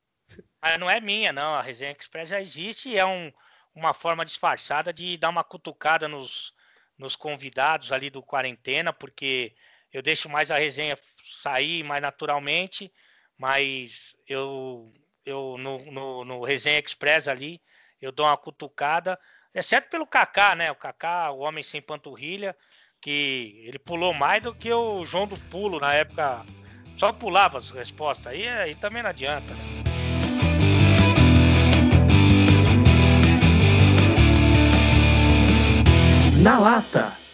Ah, não é minha, não. A resenha express já existe e é um, uma forma disfarçada de dar uma cutucada nos, nos convidados ali do quarentena, porque eu deixo mais a resenha sair mais naturalmente, mas eu, eu no, no, no Resenha Express ali, eu dou uma cutucada, exceto pelo Kaká, né? O Kaká, o homem sem panturrilha, que ele pulou mais do que o João do Pulo na época. Só pulava as respostas. Aí, aí também não adianta. Né? Na lata.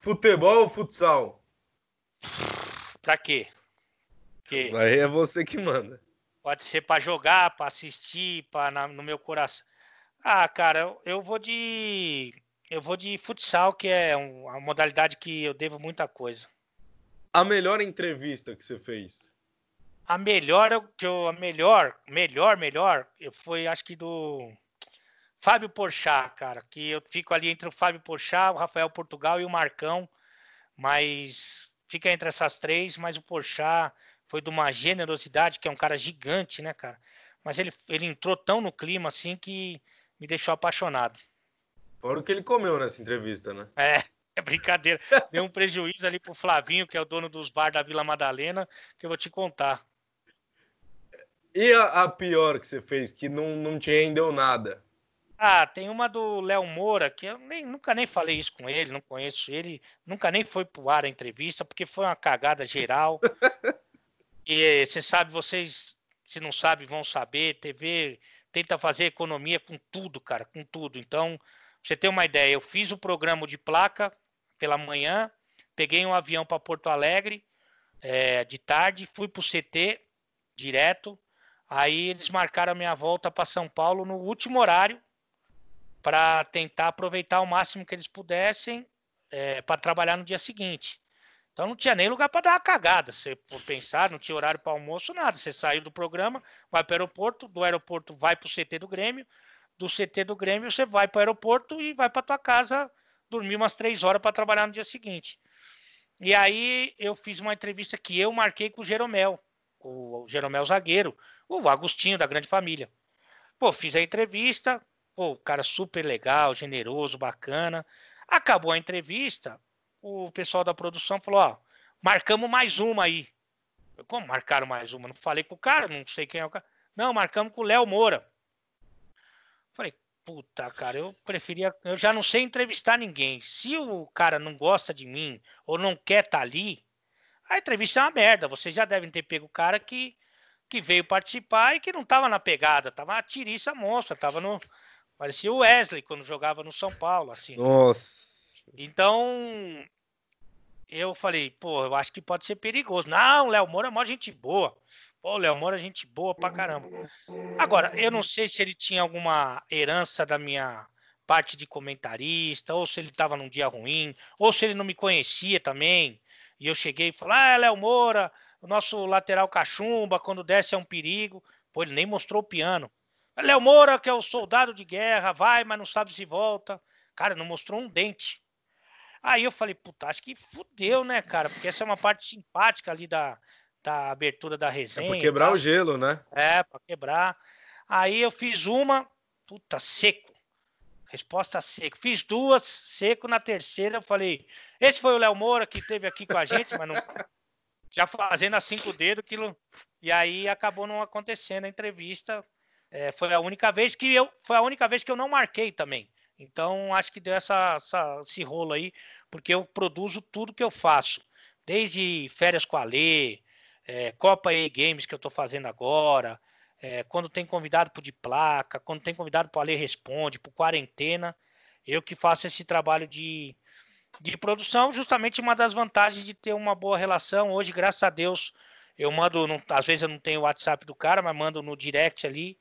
Futebol ou futsal? Pra quê? Que... Aí é você que manda. Pode ser para jogar, para assistir, para no meu coração. Ah, cara, eu, eu vou de eu vou de futsal, que é uma modalidade que eu devo muita coisa. A melhor entrevista que você fez? A melhor, que eu, a melhor, melhor, melhor, foi acho que do Fábio Porchat, cara, que eu fico ali entre o Fábio Porchat, o Rafael Portugal e o Marcão, mas fica entre essas três, mas o Porchat foi de uma generosidade, que é um cara gigante, né, cara? Mas ele, ele entrou tão no clima assim que me deixou apaixonado. Fora o que ele comeu nessa entrevista, né? É, é brincadeira. Deu um prejuízo ali pro Flavinho, que é o dono dos bar da Vila Madalena, que eu vou te contar. E a, a pior que você fez, que não, não te rendeu nada? Ah, tem uma do Léo Moura, que eu nem, nunca nem falei isso com ele, não conheço ele, nunca nem foi pro ar a entrevista, porque foi uma cagada geral. e você sabe, vocês, se não sabem, vão saber, TV tenta fazer economia com tudo, cara, com tudo. Então, você ter uma ideia, eu fiz o programa de placa pela manhã, peguei um avião para Porto Alegre é, de tarde, fui para o CT direto. Aí eles marcaram a minha volta para São Paulo no último horário para tentar aproveitar o máximo que eles pudessem é, para trabalhar no dia seguinte. Então não tinha nem lugar para dar uma cagada. Se for pensar, não tinha horário para almoço, nada. Você saiu do programa, vai para o aeroporto, do aeroporto vai para o CT do Grêmio, do CT do Grêmio, você vai para o aeroporto e vai para tua casa dormir umas três horas para trabalhar no dia seguinte. E aí eu fiz uma entrevista que eu marquei com o Jeromel, o Jeromel zagueiro, o Agostinho da Grande Família. Pô, fiz a entrevista, pô, cara super legal, generoso, bacana. Acabou a entrevista, o pessoal da produção falou, ó, marcamos mais uma aí. Eu, Como marcaram mais uma? Não falei com o cara, não sei quem é o cara. Não, marcamos com o Léo Moura. Falei, puta, cara, eu preferia. Eu já não sei entrevistar ninguém. Se o cara não gosta de mim ou não quer estar tá ali, a entrevista é uma merda. Vocês já devem ter pego o cara que, que veio participar e que não tava na pegada, tava uma tiriça monstra, tava no. Parecia o Wesley quando jogava no São Paulo, assim. Nossa. Então, eu falei, pô, eu acho que pode ser perigoso. Não, Léo Moura é uma gente boa. Pô, Léo Moura é gente boa pra caramba. Agora, eu não sei se ele tinha alguma herança da minha parte de comentarista, ou se ele estava num dia ruim, ou se ele não me conhecia também. E eu cheguei e falei: Ah, Léo Moura, o nosso lateral cachumba, quando desce é um perigo. Pô, ele nem mostrou o piano. Léo Moura, que é o soldado de guerra, vai, mas não sabe se volta. Cara, não mostrou um dente. Aí eu falei, puta, acho que fudeu, né, cara? Porque essa é uma parte simpática ali da, da abertura da resenha. É pra quebrar o gelo, né? É, pra quebrar. Aí eu fiz uma, puta, seco. Resposta seco. Fiz duas, seco. Na terceira eu falei, esse foi o Léo Moura que esteve aqui com a gente, mas não. Já fazendo a cinco dedos, aquilo. E aí acabou não acontecendo a entrevista. É, foi a única vez que eu. Foi a única vez que eu não marquei também. Então, acho que deu essa, essa, esse rolo aí, porque eu produzo tudo que eu faço. Desde férias com a Lê, é, Copa E Games que eu estou fazendo agora, é, quando tem convidado para de placa, quando tem convidado para Lê Responde, para quarentena, eu que faço esse trabalho de, de produção, justamente uma das vantagens de ter uma boa relação. Hoje, graças a Deus, eu mando, não, às vezes eu não tenho o WhatsApp do cara, mas mando no direct ali.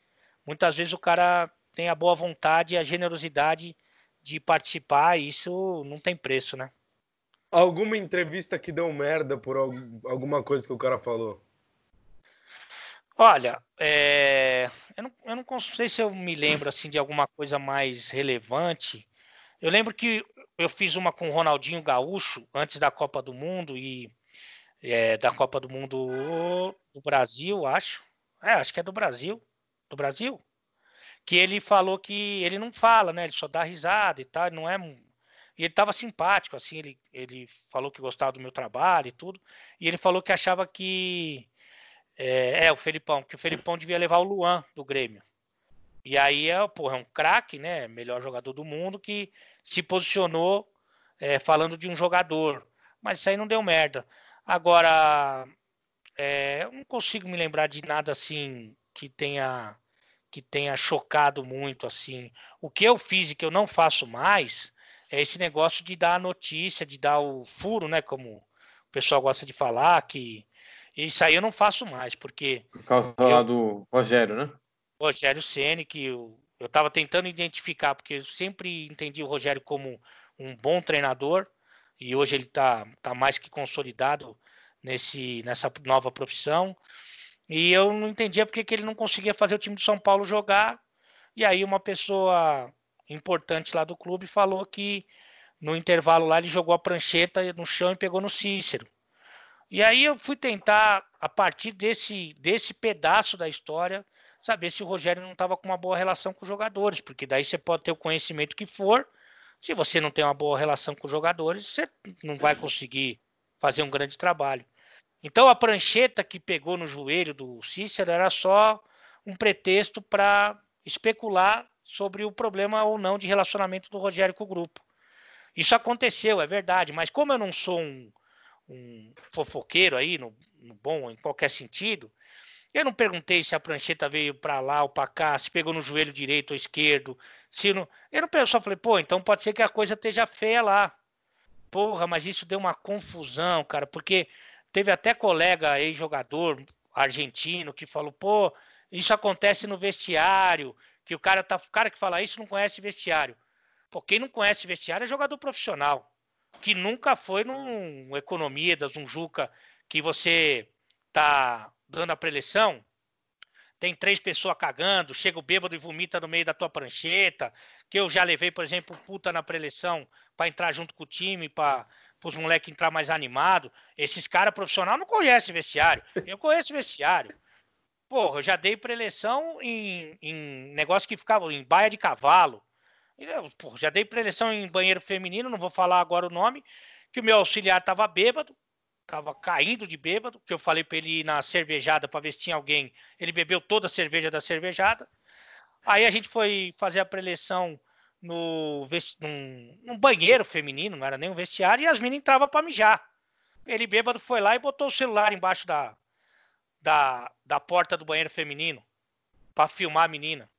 Muitas vezes o cara tem a boa vontade e a generosidade de participar, e isso não tem preço, né? Alguma entrevista que deu merda por alguma coisa que o cara falou? Olha, é... eu, não, eu não sei se eu me lembro assim de alguma coisa mais relevante. Eu lembro que eu fiz uma com o Ronaldinho Gaúcho antes da Copa do Mundo e é, da Copa do Mundo do Brasil, acho. É, acho que é do Brasil. Do Brasil? que ele falou que ele não fala, né? Ele só dá risada e tal, não é. E ele estava simpático, assim, ele, ele falou que gostava do meu trabalho e tudo. E ele falou que achava que. É, é o Felipão, que o Felipão devia levar o Luan do Grêmio. E aí é, porra, é um craque, né? Melhor jogador do mundo que se posicionou é, falando de um jogador. Mas isso aí não deu merda. Agora, é, não consigo me lembrar de nada assim que tenha que tenha chocado muito assim. O que eu fiz e que eu não faço mais é esse negócio de dar a notícia, de dar o furo, né? Como o pessoal gosta de falar, que isso aí eu não faço mais, porque. Por causa eu, lá do Rogério, né? Rogério Ceni que eu, eu tava tentando identificar, porque eu sempre entendi o Rogério como um bom treinador, e hoje ele tá, tá mais que consolidado nesse, nessa nova profissão. E eu não entendia porque que ele não conseguia fazer o time de São Paulo jogar. E aí uma pessoa importante lá do clube falou que no intervalo lá ele jogou a prancheta no chão e pegou no Cícero. E aí eu fui tentar, a partir desse, desse pedaço da história, saber se o Rogério não estava com uma boa relação com os jogadores, porque daí você pode ter o conhecimento que for. Se você não tem uma boa relação com os jogadores, você não vai conseguir fazer um grande trabalho. Então a prancheta que pegou no joelho do Cícero era só um pretexto para especular sobre o problema ou não de relacionamento do Rogério com o grupo. Isso aconteceu, é verdade, mas como eu não sou um, um fofoqueiro aí, no, no, bom, em qualquer sentido, eu não perguntei se a prancheta veio para lá ou para cá, se pegou no joelho direito ou esquerdo, se não. Eu não só falei, pô, então pode ser que a coisa esteja feia lá. Porra, mas isso deu uma confusão, cara, porque Teve até colega ex-jogador argentino que falou: pô, isso acontece no vestiário, que o cara tá, o cara que fala isso não conhece vestiário. Pô, quem não conhece vestiário é jogador profissional, que nunca foi num Economidas, num Juca, que você tá dando a preleção, tem três pessoas cagando, chega o bêbado e vomita no meio da tua prancheta, que eu já levei, por exemplo, puta na preleção para entrar junto com o time, para para os moleques entrar mais animado. Esses caras profissionais não conhecem vestiário. Eu conheço vestiário. Porra, eu já dei preleção em, em negócio que ficava em baia de cavalo. Eu, porra, já dei preleção em banheiro feminino, não vou falar agora o nome, que o meu auxiliar tava bêbado, tava caindo de bêbado, que eu falei para ele ir na cervejada para ver se tinha alguém. Ele bebeu toda a cerveja da cervejada. Aí a gente foi fazer a preleção no num, num, banheiro feminino, não era nem um vestiário, e as meninas entravam para mijar. Ele bêbado foi lá e botou o celular embaixo da, da, da porta do banheiro feminino para filmar a menina.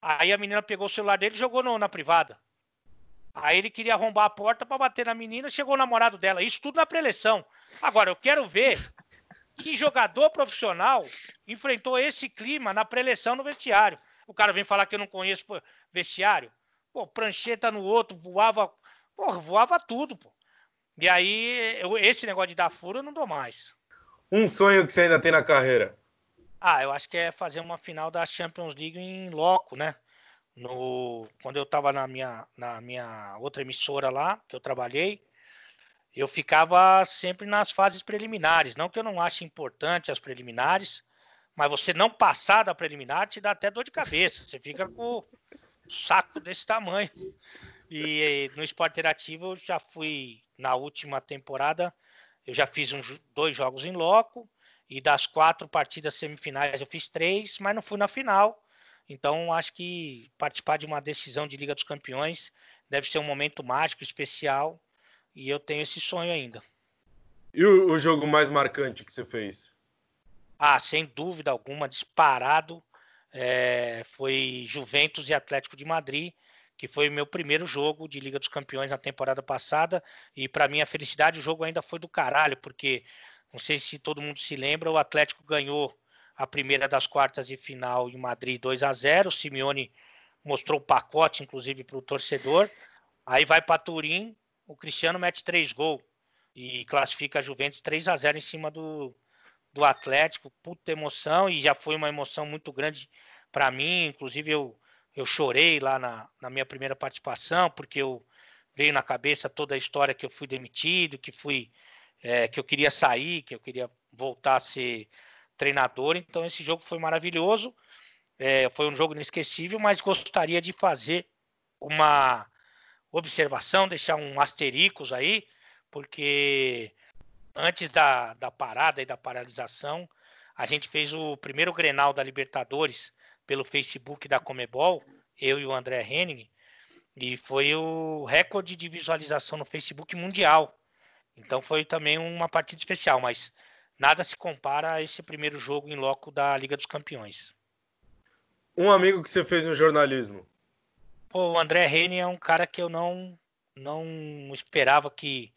Aí a menina pegou o celular dele e jogou no, na privada. Aí ele queria arrombar a porta para bater na menina, chegou o namorado dela. Isso tudo na preleção. Agora, eu quero ver que jogador profissional enfrentou esse clima na preleção no vestiário. O cara vem falar que eu não conheço vestiário. Pô, prancheta no outro, voava. Porra, voava tudo, pô. E aí, eu, esse negócio de dar furo eu não dou mais. Um sonho que você ainda tem na carreira? Ah, eu acho que é fazer uma final da Champions League em loco, né? No, quando eu estava na minha, na minha outra emissora lá, que eu trabalhei, eu ficava sempre nas fases preliminares. Não que eu não ache importante as preliminares, mas você não passar da preliminar te dá até dor de cabeça. Você fica com saco desse tamanho. E no esporte interativo eu já fui na última temporada, eu já fiz um, dois jogos em loco, e das quatro partidas semifinais eu fiz três, mas não fui na final. Então acho que participar de uma decisão de Liga dos Campeões deve ser um momento mágico, especial, e eu tenho esse sonho ainda. E o, o jogo mais marcante que você fez? Ah, sem dúvida alguma, disparado, é, foi Juventus e Atlético de Madrid, que foi o meu primeiro jogo de Liga dos Campeões na temporada passada. E para minha felicidade, o jogo ainda foi do caralho, porque não sei se todo mundo se lembra, o Atlético ganhou a primeira das quartas de final em Madrid 2 a 0. O Simeone mostrou o pacote, inclusive, para o torcedor. Aí vai para Turim, o Cristiano mete três gols e classifica a Juventus 3 a 0 em cima do, do Atlético. Puta emoção, e já foi uma emoção muito grande para mim. Inclusive, eu, eu chorei lá na, na minha primeira participação, porque eu veio na cabeça toda a história que eu fui demitido, que fui é, que eu queria sair, que eu queria voltar a ser treinador. Então, esse jogo foi maravilhoso. É, foi um jogo inesquecível, mas gostaria de fazer uma observação, deixar um asterisco aí, porque antes da, da parada e da paralisação, a gente fez o primeiro Grenal da Libertadores pelo Facebook da Comebol, eu e o André Henning, e foi o recorde de visualização no Facebook mundial. Então foi também uma partida especial, mas nada se compara a esse primeiro jogo em loco da Liga dos Campeões. Um amigo que você fez no jornalismo? Pô, o André Rene é um cara que eu não não esperava que,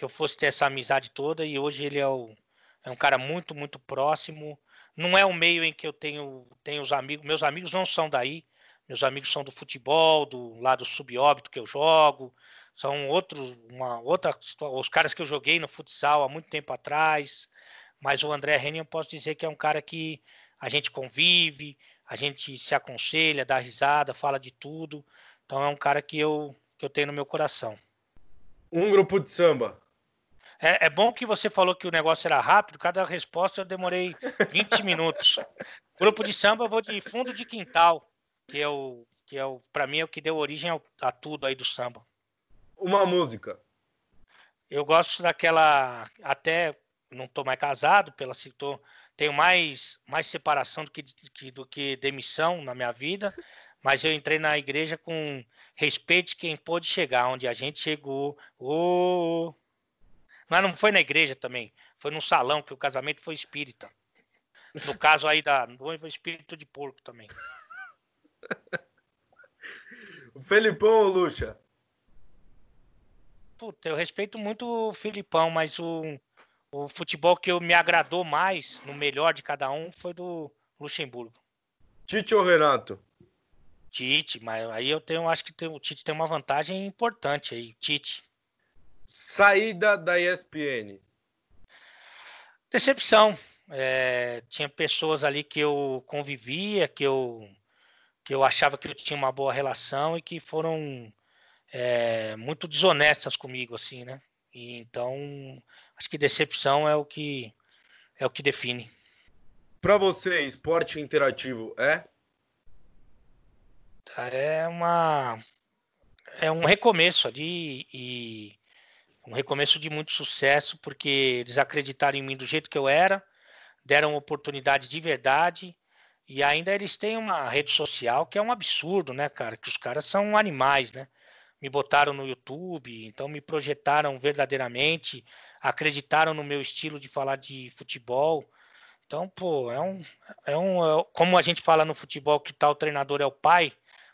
que eu fosse ter essa amizade toda e hoje ele é, o, é um cara muito, muito próximo. Não é o meio em que eu tenho, tenho os amigos. Meus amigos não são daí. Meus amigos são do futebol, do lado subóbito que eu jogo. São outros, uma outra, os caras que eu joguei no futsal há muito tempo atrás. Mas o André Rene eu posso dizer que é um cara que a gente convive, a gente se aconselha, dá risada, fala de tudo. Então é um cara que eu, que eu tenho no meu coração. Um grupo de samba. É, é, bom que você falou que o negócio era rápido, cada resposta eu demorei 20 minutos. Grupo de samba eu vou de fundo de quintal, que é o que é o para mim é o que deu origem ao, a tudo aí do samba. Uma música. Eu gosto daquela até não tô mais casado, pela citou tenho mais, mais separação do que, do que demissão na minha vida, mas eu entrei na igreja com respeito quem pôde chegar, onde a gente chegou. Oh, mas não foi na igreja também, foi num salão que o casamento foi espírita. No caso aí da noiva, espírito de porco também. o Felipão ou Luxa? Puta, eu respeito muito o Filipão, mas o, o futebol que eu me agradou mais, no melhor de cada um, foi do Luxemburgo. Tite ou Renato? Tite, mas aí eu tenho, acho que tem, o Tite tem uma vantagem importante aí, Tite. Saída da ESPN. Decepção. É, tinha pessoas ali que eu convivia, que eu, que eu achava que eu tinha uma boa relação e que foram é, muito desonestas comigo, assim, né? E então acho que decepção é o que é o que define. Para você, esporte interativo é? É uma é um recomeço ali e um recomeço de muito sucesso porque eles acreditaram em mim do jeito que eu era, deram oportunidade de verdade e ainda eles têm uma rede social que é um absurdo, né, cara? Que os caras são animais, né? Me botaram no YouTube, então me projetaram verdadeiramente acreditaram no meu estilo de falar de futebol. Então, pô, é um, é um. É, como a gente fala no futebol que tal treinador é o pai,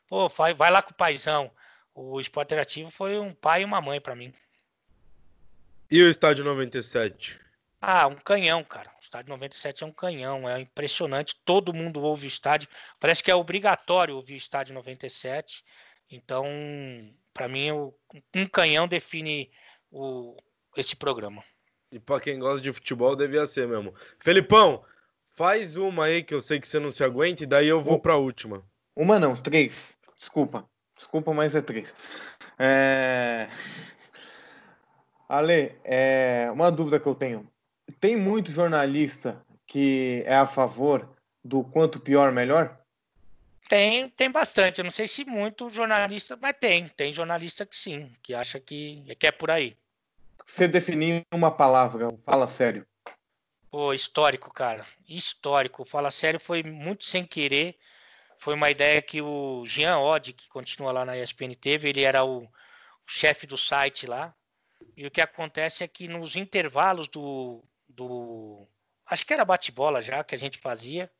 pô, vai, vai lá com o paizão. O esporte interativo foi um pai e uma mãe para mim. E o estádio 97? Ah, um canhão, cara. O estádio 97 é um canhão, é impressionante. Todo mundo ouve o estádio. Parece que é obrigatório ouvir o estádio 97. Então, para mim, um canhão define o, esse programa. E para quem gosta de futebol, devia ser mesmo. Felipão, faz uma aí que eu sei que você não se aguenta, e daí eu vou para a última. Uma não, três. Desculpa. Desculpa, mas é três. É... Ale, é... uma dúvida que eu tenho. Tem muito jornalista que é a favor do quanto pior, melhor? Tem, tem bastante. Eu não sei se muito jornalista, mas tem. Tem jornalista que sim, que acha que, que é por aí. Você definir uma palavra, fala sério. Pô, histórico, cara. Histórico. Fala sério foi muito sem querer. Foi uma ideia que o Jean Odd, que continua lá na ESPN, teve. Ele era o, o chefe do site lá. E o que acontece é que nos intervalos do. do acho que era bate-bola já que a gente fazia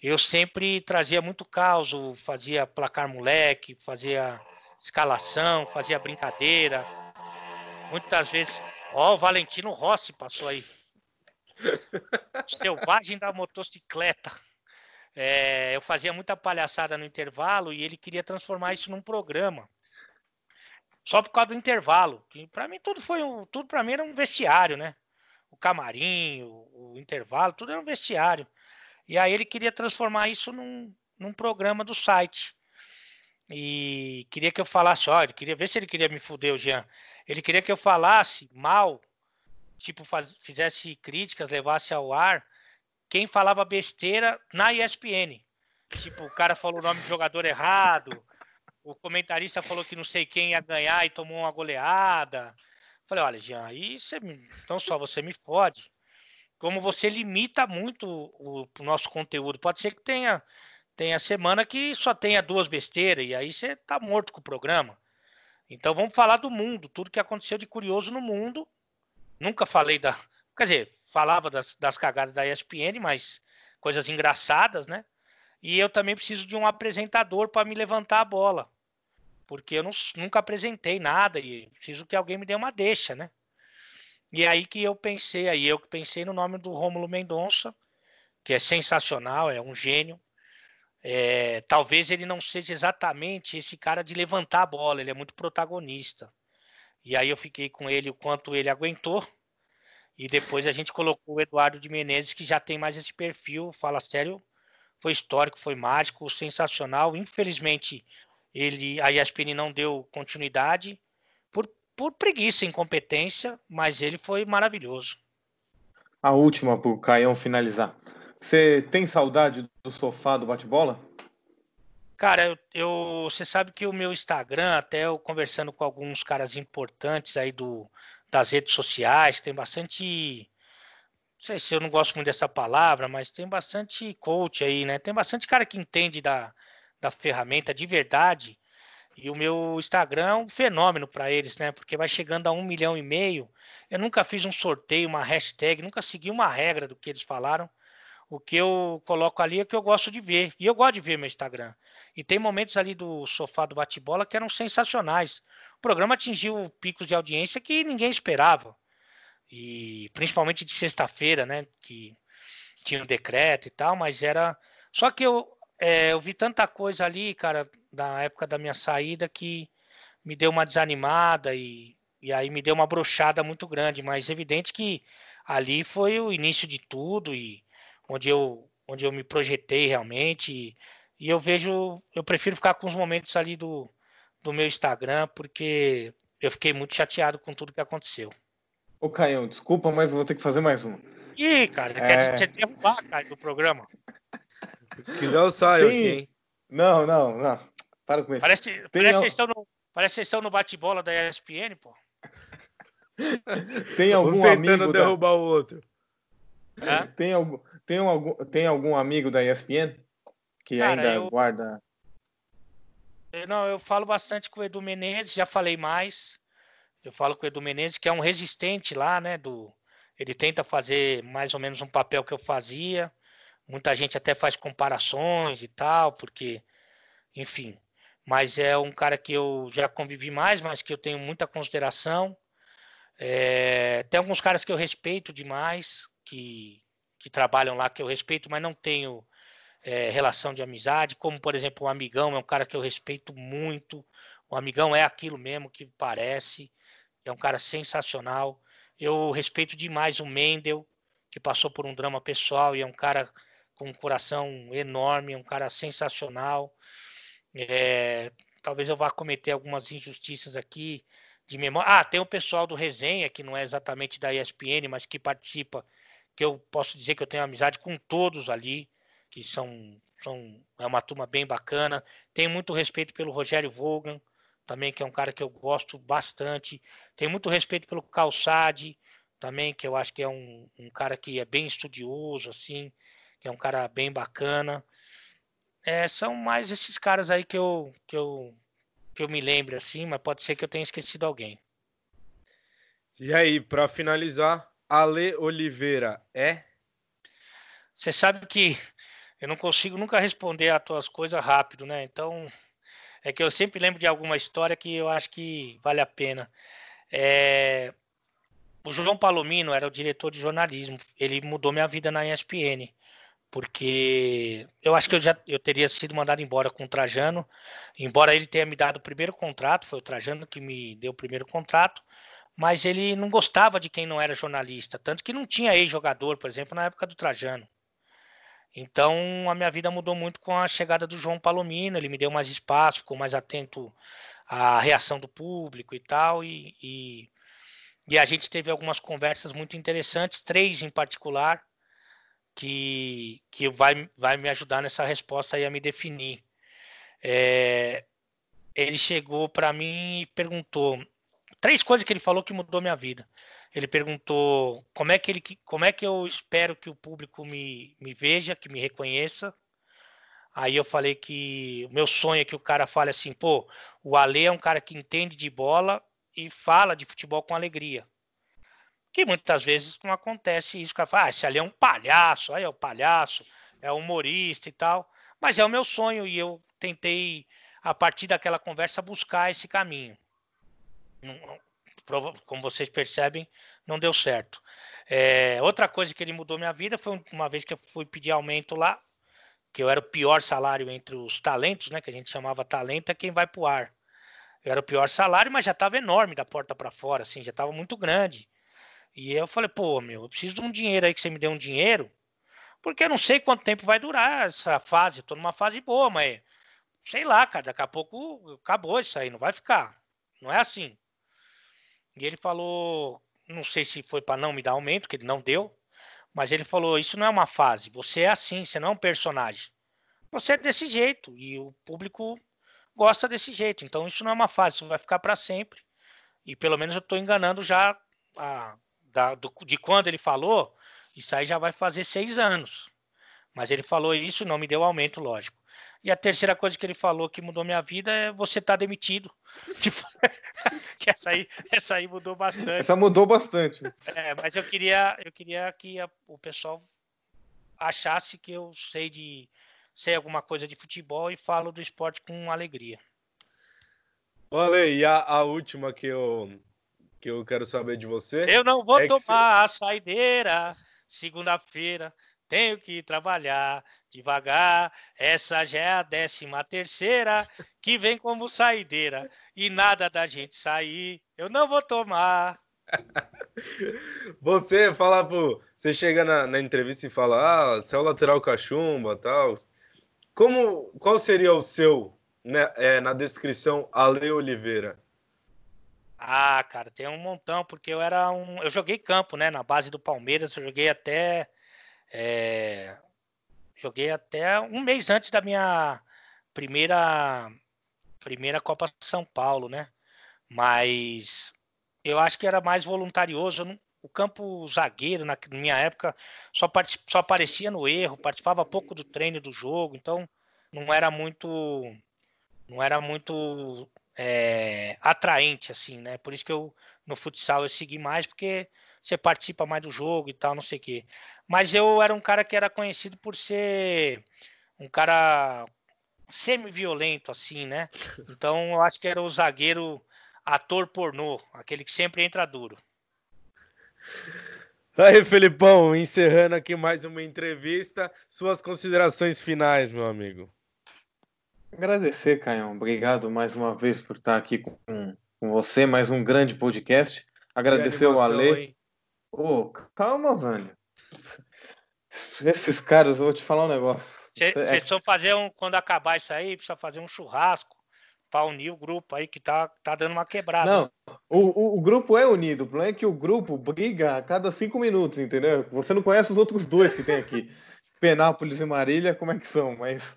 eu sempre trazia muito caos, fazia placar moleque, fazia escalação, fazia brincadeira. Muitas vezes, ó, o Valentino Rossi passou aí. Selvagem da motocicleta. É, eu fazia muita palhaçada no intervalo e ele queria transformar isso num programa. Só por causa do intervalo. Para mim tudo foi um, tudo para mim era um vestiário, né? O camarim, o, o intervalo, tudo era um vestiário. E aí ele queria transformar isso num, num programa do site. E queria que eu falasse, olha, queria ver se ele queria me fuder, o Jean. Ele queria que eu falasse mal, tipo, faz, fizesse críticas, levasse ao ar quem falava besteira na ESPN. Tipo, o cara falou o nome do jogador errado, o comentarista falou que não sei quem ia ganhar e tomou uma goleada. Falei, olha, Jean, aí você, não só você me fode, como você limita muito o, o, nosso conteúdo. Pode ser que tenha, tenha semana que só tenha duas besteiras, e aí você tá morto com o programa. Então vamos falar do mundo, tudo que aconteceu de curioso no mundo. Nunca falei da. Quer dizer, falava das, das cagadas da ESPN, mas coisas engraçadas, né? E eu também preciso de um apresentador para me levantar a bola. Porque eu não, nunca apresentei nada e preciso que alguém me dê uma deixa, né? E aí que eu pensei, aí eu que pensei no nome do Rômulo Mendonça, que é sensacional, é um gênio. É, talvez ele não seja exatamente esse cara de levantar a bola, ele é muito protagonista. E aí eu fiquei com ele o quanto ele aguentou. E depois a gente colocou o Eduardo de Menezes, que já tem mais esse perfil, fala sério, foi histórico, foi mágico, sensacional. Infelizmente, ele a ESPN não deu continuidade por preguiça e incompetência, mas ele foi maravilhoso. A última para o Caião finalizar. Você tem saudade do sofá do bate-bola? Cara, eu, eu, você sabe que o meu Instagram, até eu conversando com alguns caras importantes aí do, das redes sociais, tem bastante. Não sei se eu não gosto muito dessa palavra, mas tem bastante coach aí, né? Tem bastante cara que entende da, da ferramenta de verdade. E o meu Instagram é um fenômeno para eles, né? Porque vai chegando a um milhão e meio. Eu nunca fiz um sorteio, uma hashtag, nunca segui uma regra do que eles falaram. O que eu coloco ali é o que eu gosto de ver. E eu gosto de ver meu Instagram. E tem momentos ali do sofá do bate-bola que eram sensacionais. O programa atingiu picos de audiência que ninguém esperava. E principalmente de sexta-feira, né? Que tinha um decreto e tal, mas era. Só que eu, é, eu vi tanta coisa ali, cara, da época da minha saída que me deu uma desanimada e, e aí me deu uma brochada muito grande, mas evidente que ali foi o início de tudo e onde eu, onde eu me projetei realmente e, e eu vejo, eu prefiro ficar com os momentos ali do, do meu Instagram porque eu fiquei muito chateado com tudo que aconteceu. Ô Caião, desculpa, mas eu vou ter que fazer mais uma. Ih, cara, é... quer te derrubar, cara, do programa. Se quiser eu saio Tem... aqui, hein? Não, não, não. Para com isso. Parece, Tem parece, al... vocês estão no, parece que vocês estão no bate-bola da ESPN, pô. Tem algum um amigo derrubar da... o outro. É? Tem algum, tem algum, tem algum amigo da ESPN que Cara, ainda eu... guarda? Não, eu falo bastante com o Edu Menezes, já falei mais. Eu falo com o Edu Menezes, que é um resistente lá, né? Do, ele tenta fazer mais ou menos um papel que eu fazia. Muita gente até faz comparações e tal, porque, enfim, mas é um cara que eu já convivi mais, mas que eu tenho muita consideração. É, tem alguns caras que eu respeito demais, que, que trabalham lá, que eu respeito, mas não tenho é, relação de amizade, como por exemplo o Amigão, é um cara que eu respeito muito. O Amigão é aquilo mesmo que parece, é um cara sensacional. Eu respeito demais o Mendel, que passou por um drama pessoal e é um cara com um coração enorme, um cara sensacional. É, talvez eu vá cometer algumas injustiças aqui de memória. Ah, tem o pessoal do Resenha, que não é exatamente da ESPN, mas que participa, que eu posso dizer que eu tenho amizade com todos ali, que são, são é uma turma bem bacana. Tenho muito respeito pelo Rogério Vogan, também, que é um cara que eu gosto bastante. Tenho muito respeito pelo Calçade, também, que eu acho que é um, um cara que é bem estudioso, assim, que é um cara bem bacana. É, são mais esses caras aí que eu, que eu que eu me lembre assim, mas pode ser que eu tenha esquecido alguém. E aí, para finalizar, Ale Oliveira é? Você sabe que eu não consigo nunca responder as tuas coisas rápido, né? Então, é que eu sempre lembro de alguma história que eu acho que vale a pena. É... O João Palomino era o diretor de jornalismo. Ele mudou minha vida na ESPN porque eu acho que eu já eu teria sido mandado embora com o Trajano, embora ele tenha me dado o primeiro contrato, foi o Trajano que me deu o primeiro contrato, mas ele não gostava de quem não era jornalista, tanto que não tinha ex-jogador, por exemplo, na época do Trajano. Então a minha vida mudou muito com a chegada do João Palomino, ele me deu mais espaço, ficou mais atento à reação do público e tal, e, e, e a gente teve algumas conversas muito interessantes, três em particular, que, que vai, vai me ajudar nessa resposta aí a me definir. É, ele chegou para mim e perguntou três coisas que ele falou que mudou minha vida. Ele perguntou como é que ele, como é que eu espero que o público me, me veja, que me reconheça. Aí eu falei que o meu sonho é que o cara fale assim, pô, o Ale é um cara que entende de bola e fala de futebol com alegria. Que muitas vezes não acontece isso. Fala, ah, esse ali é um palhaço, aí é o palhaço, é humorista e tal. Mas é o meu sonho e eu tentei, a partir daquela conversa, buscar esse caminho. Como vocês percebem, não deu certo. É, outra coisa que ele mudou minha vida foi uma vez que eu fui pedir aumento lá, que eu era o pior salário entre os talentos, né? Que a gente chamava talento, é quem vai pro ar. Eu era o pior salário, mas já estava enorme da porta para fora, assim, já estava muito grande. E eu falei, pô, meu, eu preciso de um dinheiro aí que você me dê um dinheiro, porque eu não sei quanto tempo vai durar essa fase. Estou numa fase boa, mas sei lá, cara, daqui a pouco acabou isso aí, não vai ficar. Não é assim. E ele falou, não sei se foi para não me dar aumento, que ele não deu, mas ele falou: Isso não é uma fase, você é assim, você não é um personagem. Você é desse jeito e o público gosta desse jeito. Então isso não é uma fase, isso vai ficar para sempre. E pelo menos eu estou enganando já a da, do, de quando ele falou, isso aí já vai fazer seis anos. Mas ele falou isso e não me deu aumento, lógico. E a terceira coisa que ele falou que mudou minha vida é você tá demitido. Tipo, que essa aí, essa aí mudou bastante. Essa mudou bastante. É, mas eu queria, eu queria que a, o pessoal achasse que eu sei de sei alguma coisa de futebol e falo do esporte com alegria. Olha, e a, a última que eu que eu quero saber de você. Eu não vou é tomar você... a saideira. Segunda-feira tenho que trabalhar devagar. Essa já é a décima terceira que vem como saideira. E nada da gente sair. Eu não vou tomar. Você fala pro. Você chega na, na entrevista e fala, ah, o lateral cachumba tal. Como, qual seria o seu, né, é, na descrição, Ale Oliveira? Ah, cara, tem um montão, porque eu era um. Eu joguei campo, né? Na base do Palmeiras, eu joguei até. É... Joguei até um mês antes da minha primeira primeira Copa São Paulo, né? Mas eu acho que era mais voluntarioso. Não... O campo zagueiro, na minha época, só, só aparecia no erro, participava pouco do treino do jogo, então não era muito. Não era muito é, atraente, assim, né? Por isso que eu no futsal eu segui mais, porque você participa mais do jogo e tal, não sei o quê. Mas eu era um cara que era conhecido por ser um cara semi-violento, assim, né? Então eu acho que era o zagueiro ator pornô, aquele que sempre entra duro. Aí, Felipão, encerrando aqui mais uma entrevista, suas considerações finais, meu amigo. Agradecer, Caião. Obrigado mais uma vez por estar aqui com, com você, mais um grande podcast. Agradecer ao Ale. Ô, calma, velho. Esses caras, vou te falar um negócio. Você é... fazer um. Quando acabar isso aí, precisa fazer um churrasco para unir o grupo aí que tá, tá dando uma quebrada. Não, o, o, o, grupo é unido. O problema é que o grupo briga a cada cinco minutos, entendeu? Você não conhece os outros dois que tem aqui. Penápolis e Marília, como é que são? Mas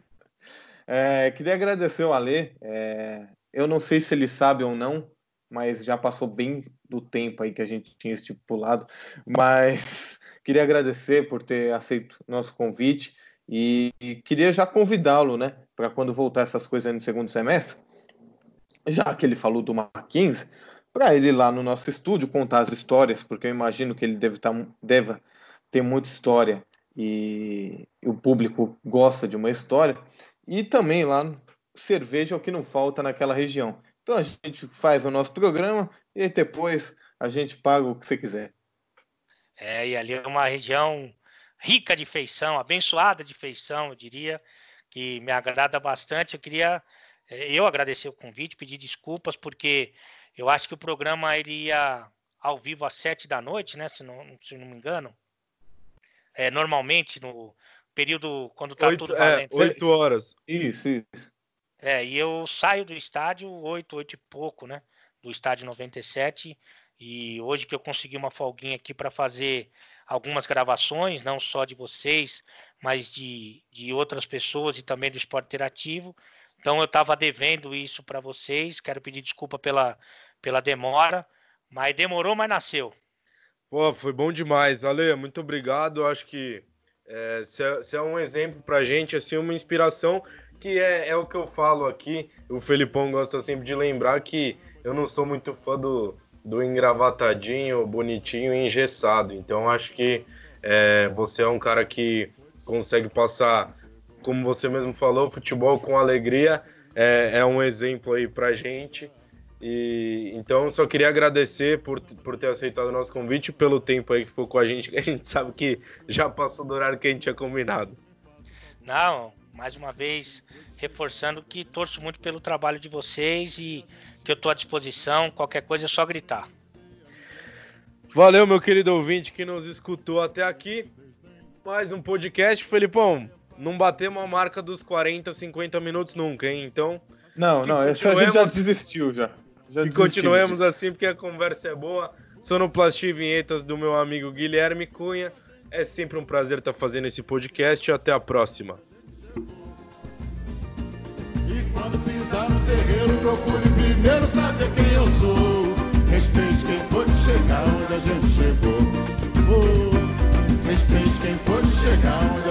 é, queria agradecer o Alê. É, eu não sei se ele sabe ou não, mas já passou bem do tempo aí que a gente tinha estipulado. Mas queria agradecer por ter aceito nosso convite e, e queria já convidá-lo, né, para quando voltar essas coisas no segundo semestre, já que ele falou do Mackenzie, para ele ir lá no nosso estúdio contar as histórias, porque eu imagino que ele deve, tá, ter muita história e, e o público gosta de uma história. E também lá, cerveja é o que não falta naquela região. Então a gente faz o nosso programa e depois a gente paga o que você quiser. É, e ali é uma região rica de feição, abençoada de feição, eu diria, que me agrada bastante. Eu queria é, eu agradecer o convite, pedir desculpas, porque eu acho que o programa iria ao vivo às sete da noite, né? Se não, se não me engano. É, normalmente, no período quando tá oito, tudo é, valendo. É, oito horas. Isso, isso. É, e eu saio do estádio oito, oito e pouco, né? Do estádio 97. E hoje que eu consegui uma folguinha aqui para fazer algumas gravações, não só de vocês, mas de, de outras pessoas e também do esporte interativo. Então eu estava devendo isso para vocês. Quero pedir desculpa pela, pela demora, mas demorou, mas nasceu. Pô, foi bom demais, Ale. Muito obrigado. Acho que você é, é, um exemplo para gente, assim, uma inspiração que é, é o que eu falo aqui. O Felipão gosta sempre de lembrar que eu não sou muito fã do, do engravatadinho, bonitinho e engessado. Então acho que é, você é um cara que consegue passar como você mesmo falou, futebol com alegria é, é um exemplo aí pra gente. E então só queria agradecer por, por ter aceitado o nosso convite, pelo tempo aí que foi com a gente, que a gente sabe que já passou do horário que a gente tinha combinado. Não, mais uma vez reforçando que torço muito pelo trabalho de vocês e que eu estou à disposição. Qualquer coisa é só gritar. Valeu, meu querido ouvinte que nos escutou até aqui. Mais um podcast, Felipão não batemos a marca dos 40, 50 minutos nunca, hein? Então. Não, não, esse a gente já desistiu já. Já e continuemos de... assim, porque a conversa é boa. Sonoplastia e vinhetas do meu amigo Guilherme Cunha. É sempre um prazer estar fazendo esse podcast. Até a próxima. E quando pisar no terreiro, procure primeiro saber quem eu sou. Respeite quem pode chegar onde a gente chegou. Oh, respeite quem pode chegar onde a gente chegou.